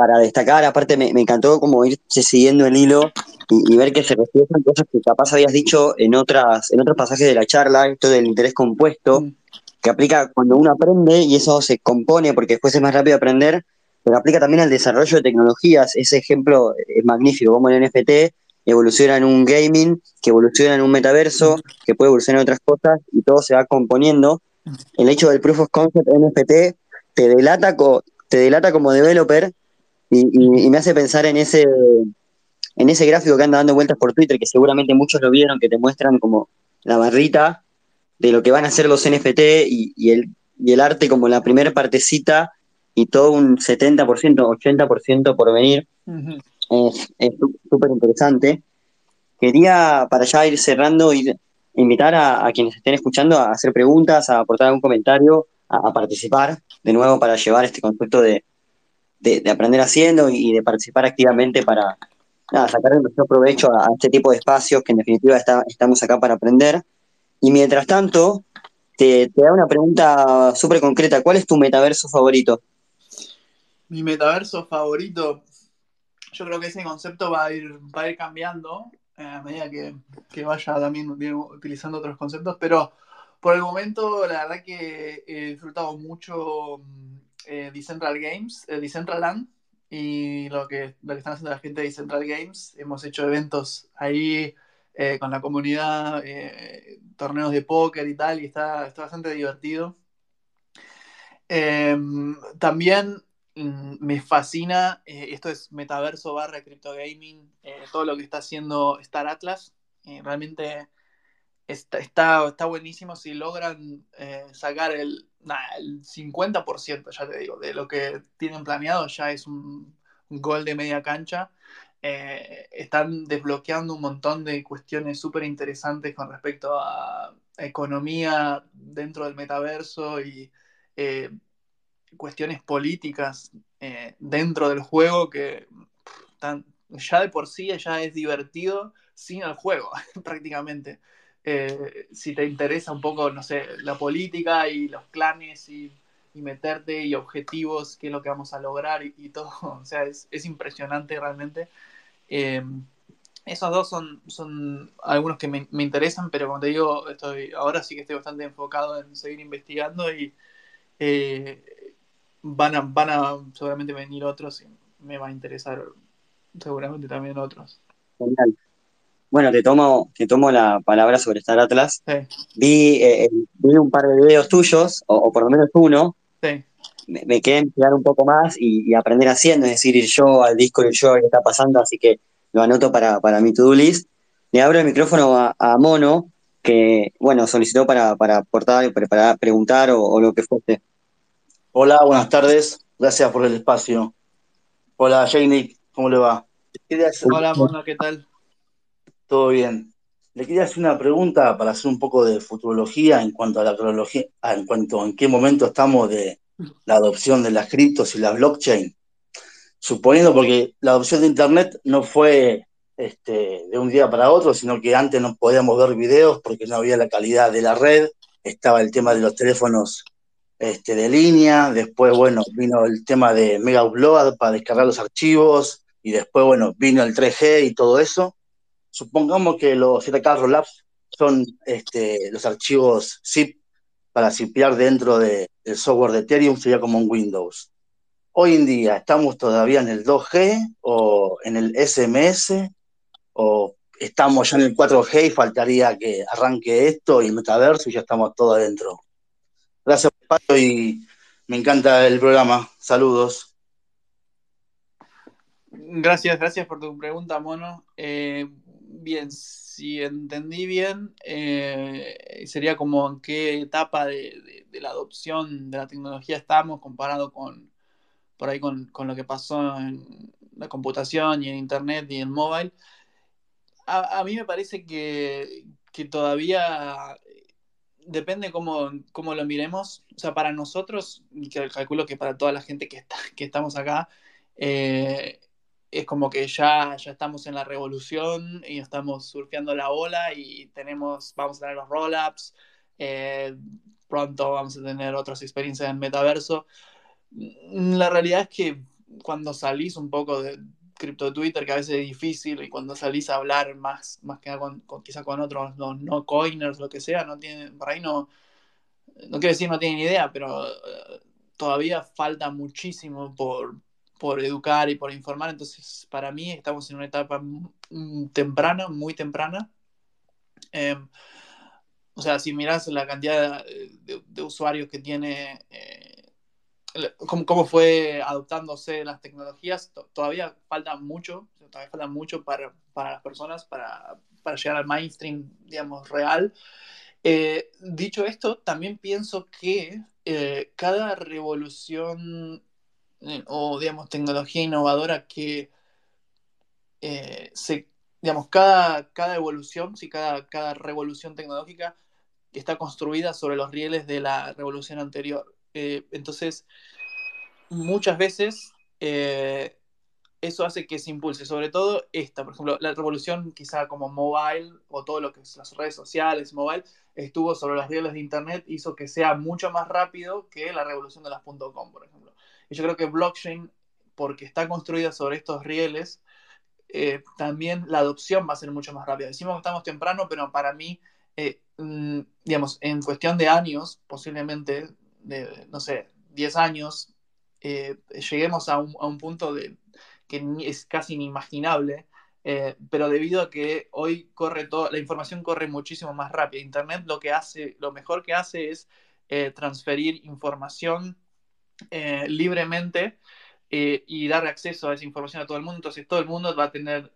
para destacar. Aparte, me, encantó como irse siguiendo el hilo y, ver que se reflejan cosas que capaz habías dicho en otras en otros pasajes de la charla, esto del interés compuesto, mm. que aplica cuando uno aprende y eso se compone porque después es más rápido aprender, pero aplica también al desarrollo de tecnologías. Ese ejemplo es magnífico, como el NFT evoluciona en un gaming, que evoluciona en un metaverso, que puede evolucionar en otras cosas y todo se va componiendo. El hecho del proof of concept NFT te delata, te delata como developer y, me hace pensar en ese, en ese gráfico que anda dando vueltas por Twitter, que seguramente muchos lo vieron, que te muestran como la barrita de lo que van a ser los NFT y, el, y el arte como la primera partecita y todo un 70%, 80% por venir es súper interesante. Quería, para ya ir cerrando, ir, invitar a, quienes estén escuchando a hacer preguntas, a aportar algún comentario, a, participar de nuevo para llevar este concepto de, aprender haciendo y de participar activamente para, sacar el mejor provecho a, este tipo de espacios que en definitiva estamos acá para aprender. Y mientras tanto, te, te da una pregunta súper concreta. ¿Cuál es tu metaverso favorito? Mi metaverso favorito, yo creo que ese concepto va a ir, va a ir cambiando eh, a medida que, que, vaya también utilizando otros conceptos, pero por el momento la verdad que he disfrutado mucho eh, Decentral Games, eh, Decentraland, y lo que, lo que están haciendo la gente de Decentral Games. Hemos hecho eventos ahí eh, con la comunidad, torneos de póker y tal, y está, está bastante divertido. Em, también mm, me fascina, esto es metaverso barra cripto gaming, todo lo que está haciendo Star Atlas. realmente está, está, buenísimo si logran eh, sacar el, el 50%, ya te digo, de lo que tienen planeado, ya es un, gol de media cancha. Eh, están desbloqueando un montón de cuestiones súper interesantes con respecto a economía dentro del metaverso y eh, cuestiones políticas dentro del juego que ya de por sí ya es divertido sin el juego prácticamente. Eh, si te interesa un poco, no sé, la política y los clanes y, meterte y objetivos, qué es lo que vamos a lograr y, todo. O sea, es, impresionante realmente. Eh, esos dos son, son algunos que me, interesan, pero como te digo, estoy, ahora sí que estoy bastante enfocado en seguir investigando y eh, van, a, van a seguramente venir otros y me va a interesar seguramente también otros. Genial. Bueno, te tomo, te tomo la palabra sobre Star Atlas. Vi, eh, vi un par de videos tuyos, o, por lo menos uno. Sí. Me, me, quedé investigar un poco más y, aprender haciendo, es decir, ir yo al disco y yo qué está pasando, así que lo anoto para, para mi to-do list. Le abro el micrófono a, Mono, que, bueno, solicitó para, para aportar, para preguntar o, lo que fuese. Hola, buenas tardes. Gracias por el espacio. Hola, Janick, ¿cómo le va? Hola, Mono, ¿qué tal? Todo bien. Le quería hacer una pregunta para hacer un poco de futurología en cuanto a la cronología, en cuanto a en qué momento estamos de la adopción de las criptos y la blockchain. Suponiendo, porque la adopción de Internet no fue este, de un día para otro, sino que antes no podíamos ver videos porque no había la calidad de la red, estaba el tema de los teléfonos este, de línea, después, bueno, vino el tema de Mega Upload para descargar los archivos, y después, bueno, vino el 3G y todo eso supongamos que los ZK Rollups son este, los archivos zip para zipear dentro del software de Ethereum, sería como un Windows. Hoy en día, ¿estamos todavía en el 2G o en el SMS? ¿O estamos ya en el 4G y faltaría que arranque esto y el metaverso y ya estamos todos adentro? Gracias, Pato, y me encanta el programa. Saludos. Gracias, gracias por tu pregunta, Mono. Eh, bien, si entendí bien, eh, sería como en qué etapa de, la adopción de la tecnología estamos comparado con, por ahí con, lo que pasó en la computación y en Internet y en mobile. A, mí me parece que, todavía depende cómo, cómo, lo miremos. O sea, para nosotros, y calculo que para toda la gente que, está, que estamos acá, eh, es como que ya, ya estamos en la revolución y estamos surfeando la ola y tenemos, vamos a tener los roll-ups, eh, pronto vamos a tener otras experiencias en metaverso. Mm, la realidad es que cuando salís un poco de cripto Twitter, que a veces es difícil, y cuando salís a hablar más, más que con, con quizá con otros no, coiners, lo que sea, no tienen, por ahí no, no quiero decir no tienen idea, pero eh, todavía falta muchísimo por, por educar y por informar. Entonces, para mí estamos en una etapa temprana, muy temprana. Em, o sea, si miras la cantidad de, usuarios que tiene, eh, cómo, fue adoptándose las tecnologías, todavía falta mucho, todavía falta mucho para, las personas para, llegar al mainstream, digamos, real. Eh, dicho esto, también pienso que eh, cada revolución eh, o, digamos, tecnología innovadora que eh, se, digamos, cada, cada evolución, si cada, cada revolución tecnológica está construida sobre los rieles de la revolución anterior. Eh, entonces, muchas veces eso hace que se impulse, sobre todo esta, por ejemplo, la revolución quizá como mobile o todo lo que es las redes sociales, mobile, estuvo sobre las rieles de Internet, hizo que sea mucho más rápido que la revolución de las .com, por ejemplo. Y yo creo que blockchain, porque está construida sobre estos rieles, eh, también la adopción va a ser mucho más rápida. Decimos que estamos temprano, pero para mí, eh, mm, digamos, en cuestión de años, posiblemente, de, no sé, 10 años, eh, lleguemos a un, punto que es casi inimaginable, pero debido a que hoy corre todo, la información corre muchísimo más rápido. Internet lo que hace, lo mejor que hace es transferir información eh, libremente y dar acceso a esa información a todo el mundo. Entonces todo el mundo va a tener,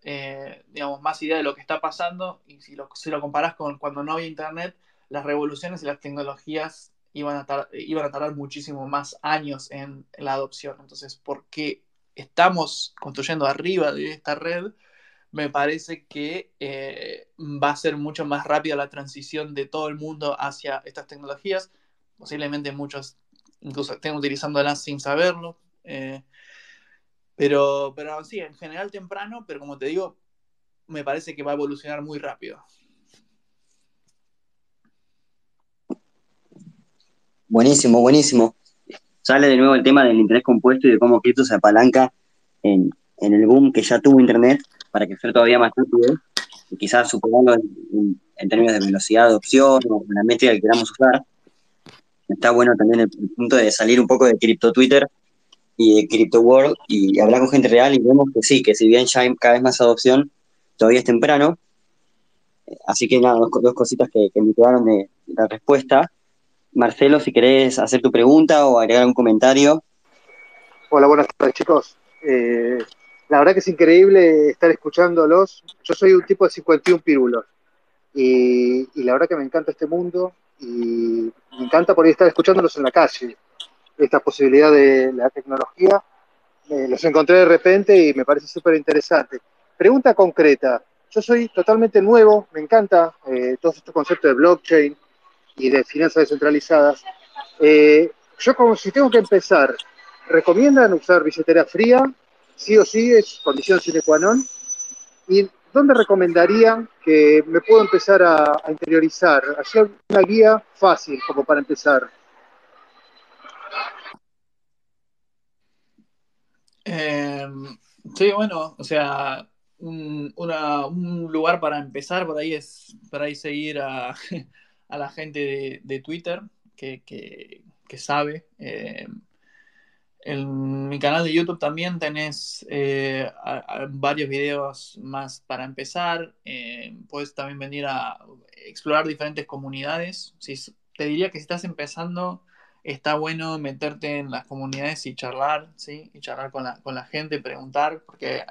digamos, más idea de lo que está pasando. Y si lo, si lo comparas con cuando no había Internet, las revoluciones y las tecnologías iban a, iban a tardar muchísimo más años en la adopción. Entonces, ¿por qué estamos construyendo arriba de esta red, me parece que eh, va a ser mucho más rápida la transición de todo el mundo hacia estas tecnologías. Posiblemente muchos incluso estén utilizándolas sin saberlo. Eh, pero, pero sí, en general temprano, pero como te digo, me parece que va a evolucionar muy rápido. Buenísimo, buenísimo sale de nuevo el tema del interés compuesto y de cómo cripto se apalanca en, el boom que ya tuvo Internet para que sea todavía más rápido y quizás superarlo en, términos de velocidad de adopción o la métrica que queramos usar. Está bueno también el, punto de salir un poco de cripto Twitter y de Crypto World y hablar con gente real y vemos que sí, que si bien ya hay cada vez más adopción, todavía es temprano. Así que nada, dos, cositas que, me quedaron de la respuesta. Marcelo, si querés hacer tu pregunta o agregar un comentario. Hola, buenas tardes, chicos. Eh, la verdad que es increíble estar escuchándolos. Yo soy un tipo de 51 pirulos y, la verdad que me encanta este mundo y me encanta por estar escuchándolos en la calle. Esta posibilidad de la tecnología, eh, los encontré de repente y me parece súper interesante. Pregunta concreta. Yo soy totalmente nuevo, me encanta eh, todo este concepto de blockchain, y de finanzas descentralizadas. Eh, yo como si tengo que empezar, ¿recomiendan usar billetera fría? Sí o sí, es condición sine qua non. ¿Y dónde recomendarían que me puedo empezar a, interiorizar? Hacer una guía fácil como para empezar. Em, sí, bueno, o sea, un, lugar para empezar por ahí es para ahí seguir a, a la gente de, Twitter que, sabe. Eh, en mi canal de YouTube también tenés eh, varios videos más para empezar. Eh, puedes también venir a explorar diferentes comunidades. Si, te diría que si estás empezando, está bueno meterte en las comunidades y charlar, ¿sí? Y charlar con la, con la gente, preguntar, porque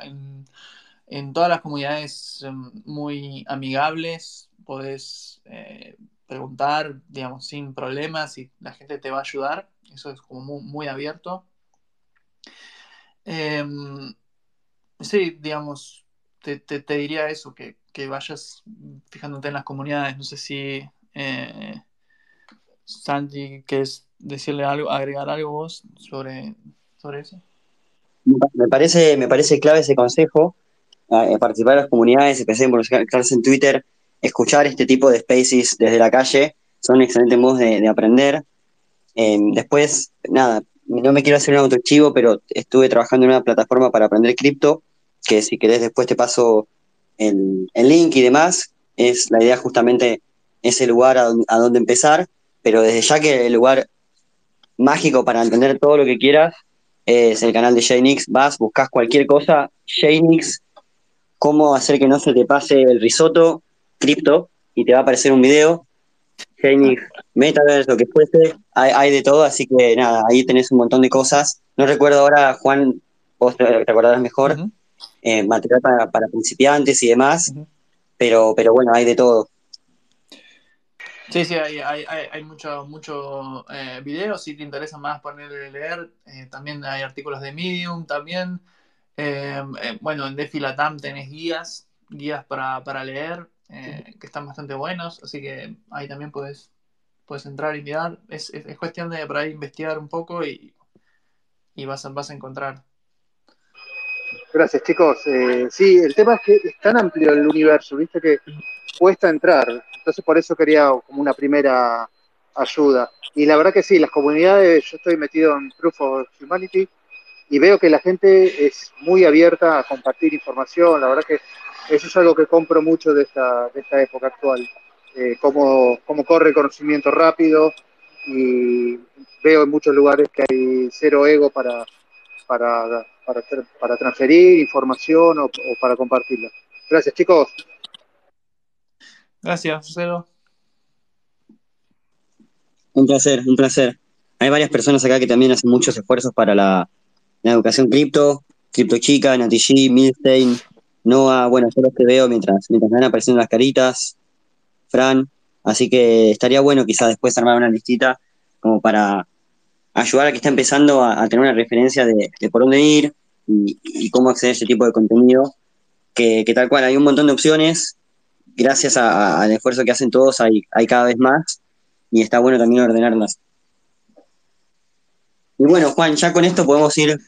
en, todas las comunidades muy amigables podés preguntar, digamos, sin problemas y la gente te va a ayudar. Eso es como muy, abierto. Em, sí, digamos, te, diría eso, que, vayas fijándote en las comunidades. No sé si eh, Sandy, ¿quieres decirle algo, agregar algo vos sobre, sobre eso? Me parece, me parece clave ese consejo, eh, participar en las comunidades, empecé a involucrarse en Twitter, escuchar este tipo de spaces desde la calle son excelentes modos de, aprender. Eh, después, nada, no me quiero hacer un autochivo, pero estuve trabajando en una plataforma para aprender cripto, que si querés después te paso el, link y demás. Es la idea justamente ese lugar a, donde empezar, pero desde ya que el lugar mágico para entender todo lo que quieras es el canal de Jaynix. Vas, buscas cualquier cosa, Jaynix, cómo hacer que no se te pase el risotto, cripto y te va a aparecer un video. Genix, Metaverse, lo que fuese, hay, de todo, así que nada, ahí tenés un montón de cosas. No recuerdo ahora, Juan, vos te, acordarás mejor, eh, material para, principiantes y demás, pero, pero bueno, hay de todo. Sí, sí, hay, hay, hay mucho, mucho eh, video, si te interesa más ponerle leer, eh, también hay artículos de Medium, también, bueno, en Defilatam tenés guías, guías para, para leer, eh, que están bastante buenos, así que ahí también puedes, puedes entrar y mirar. Es, cuestión de por ahí investigar un poco y, y vas, a, vas a encontrar. Gracias, chicos. Eh, sí, el tema es que es tan amplio el universo, viste que cuesta entrar. Entonces, por eso quería como una primera ayuda. Y la verdad que sí, las comunidades, yo estoy metido en Proof of Humanity y veo que la gente es muy abierta a compartir información. La verdad que eso es algo que compro mucho de esta, de esta época actual. Eh, cómo, cómo corre el conocimiento rápido y veo en muchos lugares que hay cero ego para, para, para, para transferir información o, o, para compartirla. Gracias, chicos. Gracias, Cero. Un placer, un placer. Hay varias personas acá que también hacen muchos esfuerzos para la, la educación cripto, Cripto Chica, G, Milstein, Noah, bueno, yo los que veo mientras, mientras van apareciendo las caritas, Fran, así que estaría bueno quizás después armar una listita como para ayudar a que está empezando a, a tener una referencia de, por dónde ir y, cómo acceder a ese tipo de contenido, que, que, tal cual hay un montón de opciones, gracias al esfuerzo que hacen todos hay, hay cada vez más y está bueno también ordenarlas. Y bueno, Juan, ya con esto podemos ir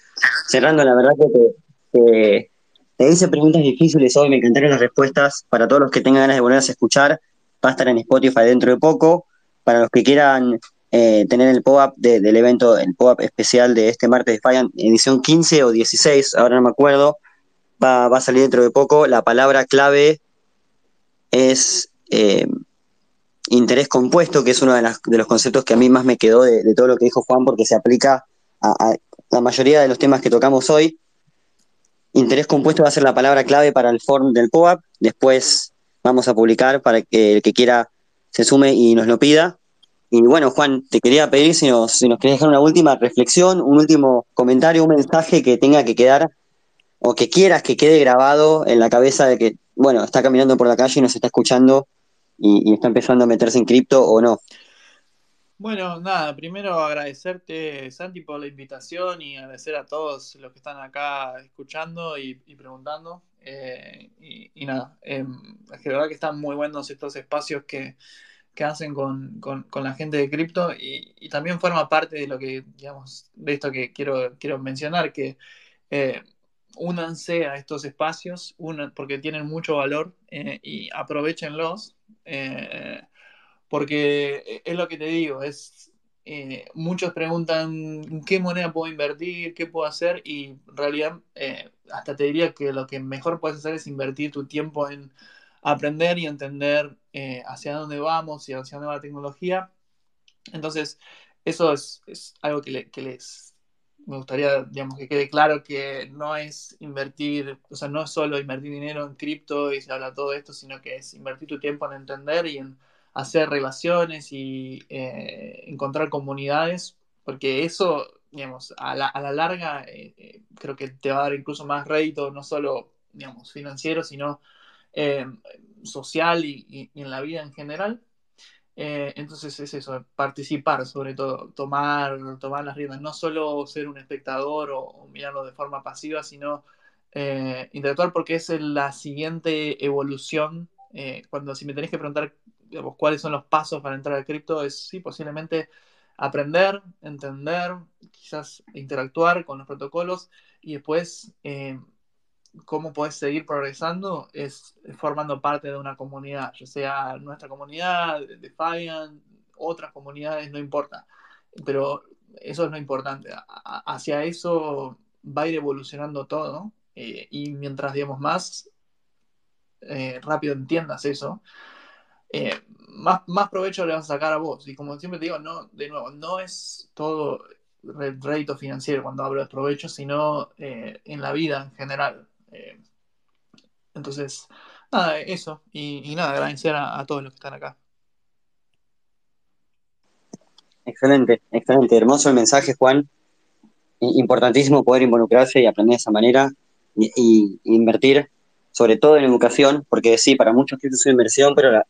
cerrando, la verdad que te, te, hice preguntas difíciles hoy, me encantaron las respuestas, para todos los que tengan ganas de volverse a escuchar, va a estar en Spotify dentro de poco, para los que quieran eh, tener el pop-up de, del evento, el pop-up especial de este martes de Fallan, edición 15 o 16, ahora no me acuerdo, va, a salir dentro de poco. La palabra clave es eh, interés compuesto, que es uno de, los conceptos que a mí más me quedó de, todo lo que dijo Juan, porque se aplica a, la mayoría de los temas que tocamos hoy. Interés compuesto va a ser la palabra clave para el form del pop-up, después vamos a publicar para que el que quiera se sume y nos lo pida. Y bueno, Juan, te quería pedir si nos, si nos querés dejar una última reflexión, un último comentario, un mensaje que tenga que quedar o que quieras que quede grabado en la cabeza de que, bueno, está caminando por la calle y nos está escuchando y, y está empezando a meterse en cripto o no. Bueno, nada, primero agradecerte, Santi, por la invitación y agradecer a todos los que están acá escuchando y, y preguntando. Eh, y, y, nada, eh, es que de verdad que están muy buenos estos espacios que, que hacen con, con, con, la gente de cripto y, y, también forma parte de lo que, digamos, de esto que quiero, quiero mencionar, que eh, únanse a estos espacios una, porque tienen mucho valor eh, y aprovechenlos, eh, porque es lo que te digo, es... Eh, muchos preguntan qué moneda puedo invertir, qué puedo hacer y en realidad hasta te diría que lo que mejor puedes hacer es invertir tu tiempo en aprender y entender eh, hacia dónde vamos y hacia dónde va la tecnología. Entonces, eso es, es algo que, le, que, les me gustaría, digamos, que quede claro que no es invertir, o sea, no es solo invertir dinero en cripto y se habla todo esto, sino que es invertir tu tiempo en entender y en hacer relaciones y eh, encontrar comunidades, porque eso, digamos, a la, a la larga eh, eh, creo que te va a dar incluso más rédito, no solo, digamos, financiero, sino social y, en la vida en general. Entonces es eso, participar sobre todo, tomar, tomar las riendas, no solo ser un espectador o, o mirarlo de forma pasiva, sino interactuar porque es la siguiente evolución. Cuando si me tenés que preguntar digamos, cuáles son los pasos para entrar al cripto, es sí, posiblemente aprender, entender, quizás interactuar con los protocolos y después eh, cómo puedes seguir progresando es formando parte de una comunidad, ya sea nuestra comunidad, Defiant, otras comunidades, no importa. Pero eso es lo importante. Hacia eso va a ir evolucionando todo. Eh, y mientras, digamos, más eh, rápido entiendas eso, eh, más, más provecho le vas a sacar a vos. Y como siempre te digo, no, de nuevo, no es todo rédito financiero cuando hablo de provecho, sino eh, en la vida en general. Eh, entonces, nada, eso. Y, nada, agradecer a, todos los que están acá. Excelente, excelente. Hermoso el mensaje, Juan. Importantísimo poder involucrarse y aprender de esa manera y, invertir, sobre todo en educación, porque sí, para muchos es una inversión, pero la,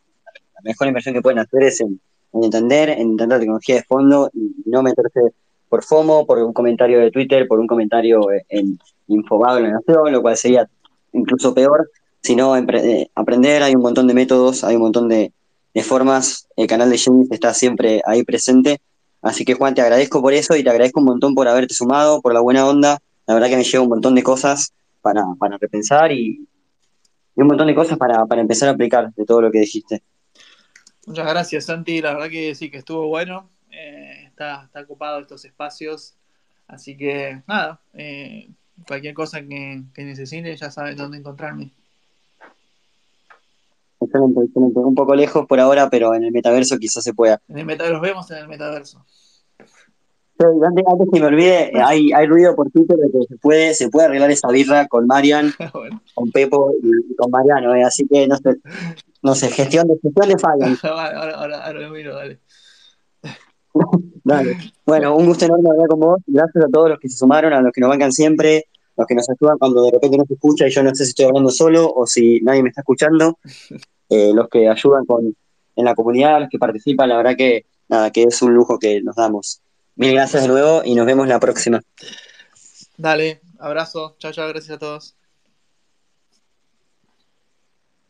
la, mejor inversión que pueden hacer es en, en entender, en entender la tecnología de fondo y no meterse por FOMO, por un comentario de Twitter, por un comentario en, Infobado en la Nación, lo cual sería incluso peor, sino eh, aprender, hay un montón de métodos, hay un montón de, de formas, el canal de James está siempre ahí presente, así que Juan, te agradezco por eso y te agradezco un montón por haberte sumado, por la buena onda, la verdad que me lleva un montón de cosas para, para repensar y, y un montón de cosas para, para empezar a aplicar de todo lo que dijiste. Muchas gracias, Santi. La verdad que sí, que estuvo bueno. Eh, está, está ocupado estos espacios. Así que, nada, eh, cualquier cosa que, que necesite, ya saben dónde encontrarme. Excelente, excelente. Un poco lejos por ahora, pero en el metaverso quizás se pueda. En el meta, los vemos en el metaverso. Sí, Antes, antes que me olvide, eh, hay, hay ruido por Twitter de que se puede, se puede arreglar esa birra con Marian, bueno, con Pepo y, y con Mariano, eh, así que no sé, no sé, gestión de gestión de fallas. ahora, ahora, ahora lo miro, dale. Dale. Bueno, un gusto enorme hablar con vos. Gracias a todos los que se sumaron, a los que nos bancan siempre, los que nos ayudan cuando de repente no se escucha y yo no sé si estoy hablando solo o si nadie me está escuchando. Eh, los que ayudan con, en la comunidad, los que participan, la verdad que nada, que es un lujo que nos damos. Mil gracias de nuevo y nos vemos la próxima. Dale, abrazo. Chao, chao, gracias a todos.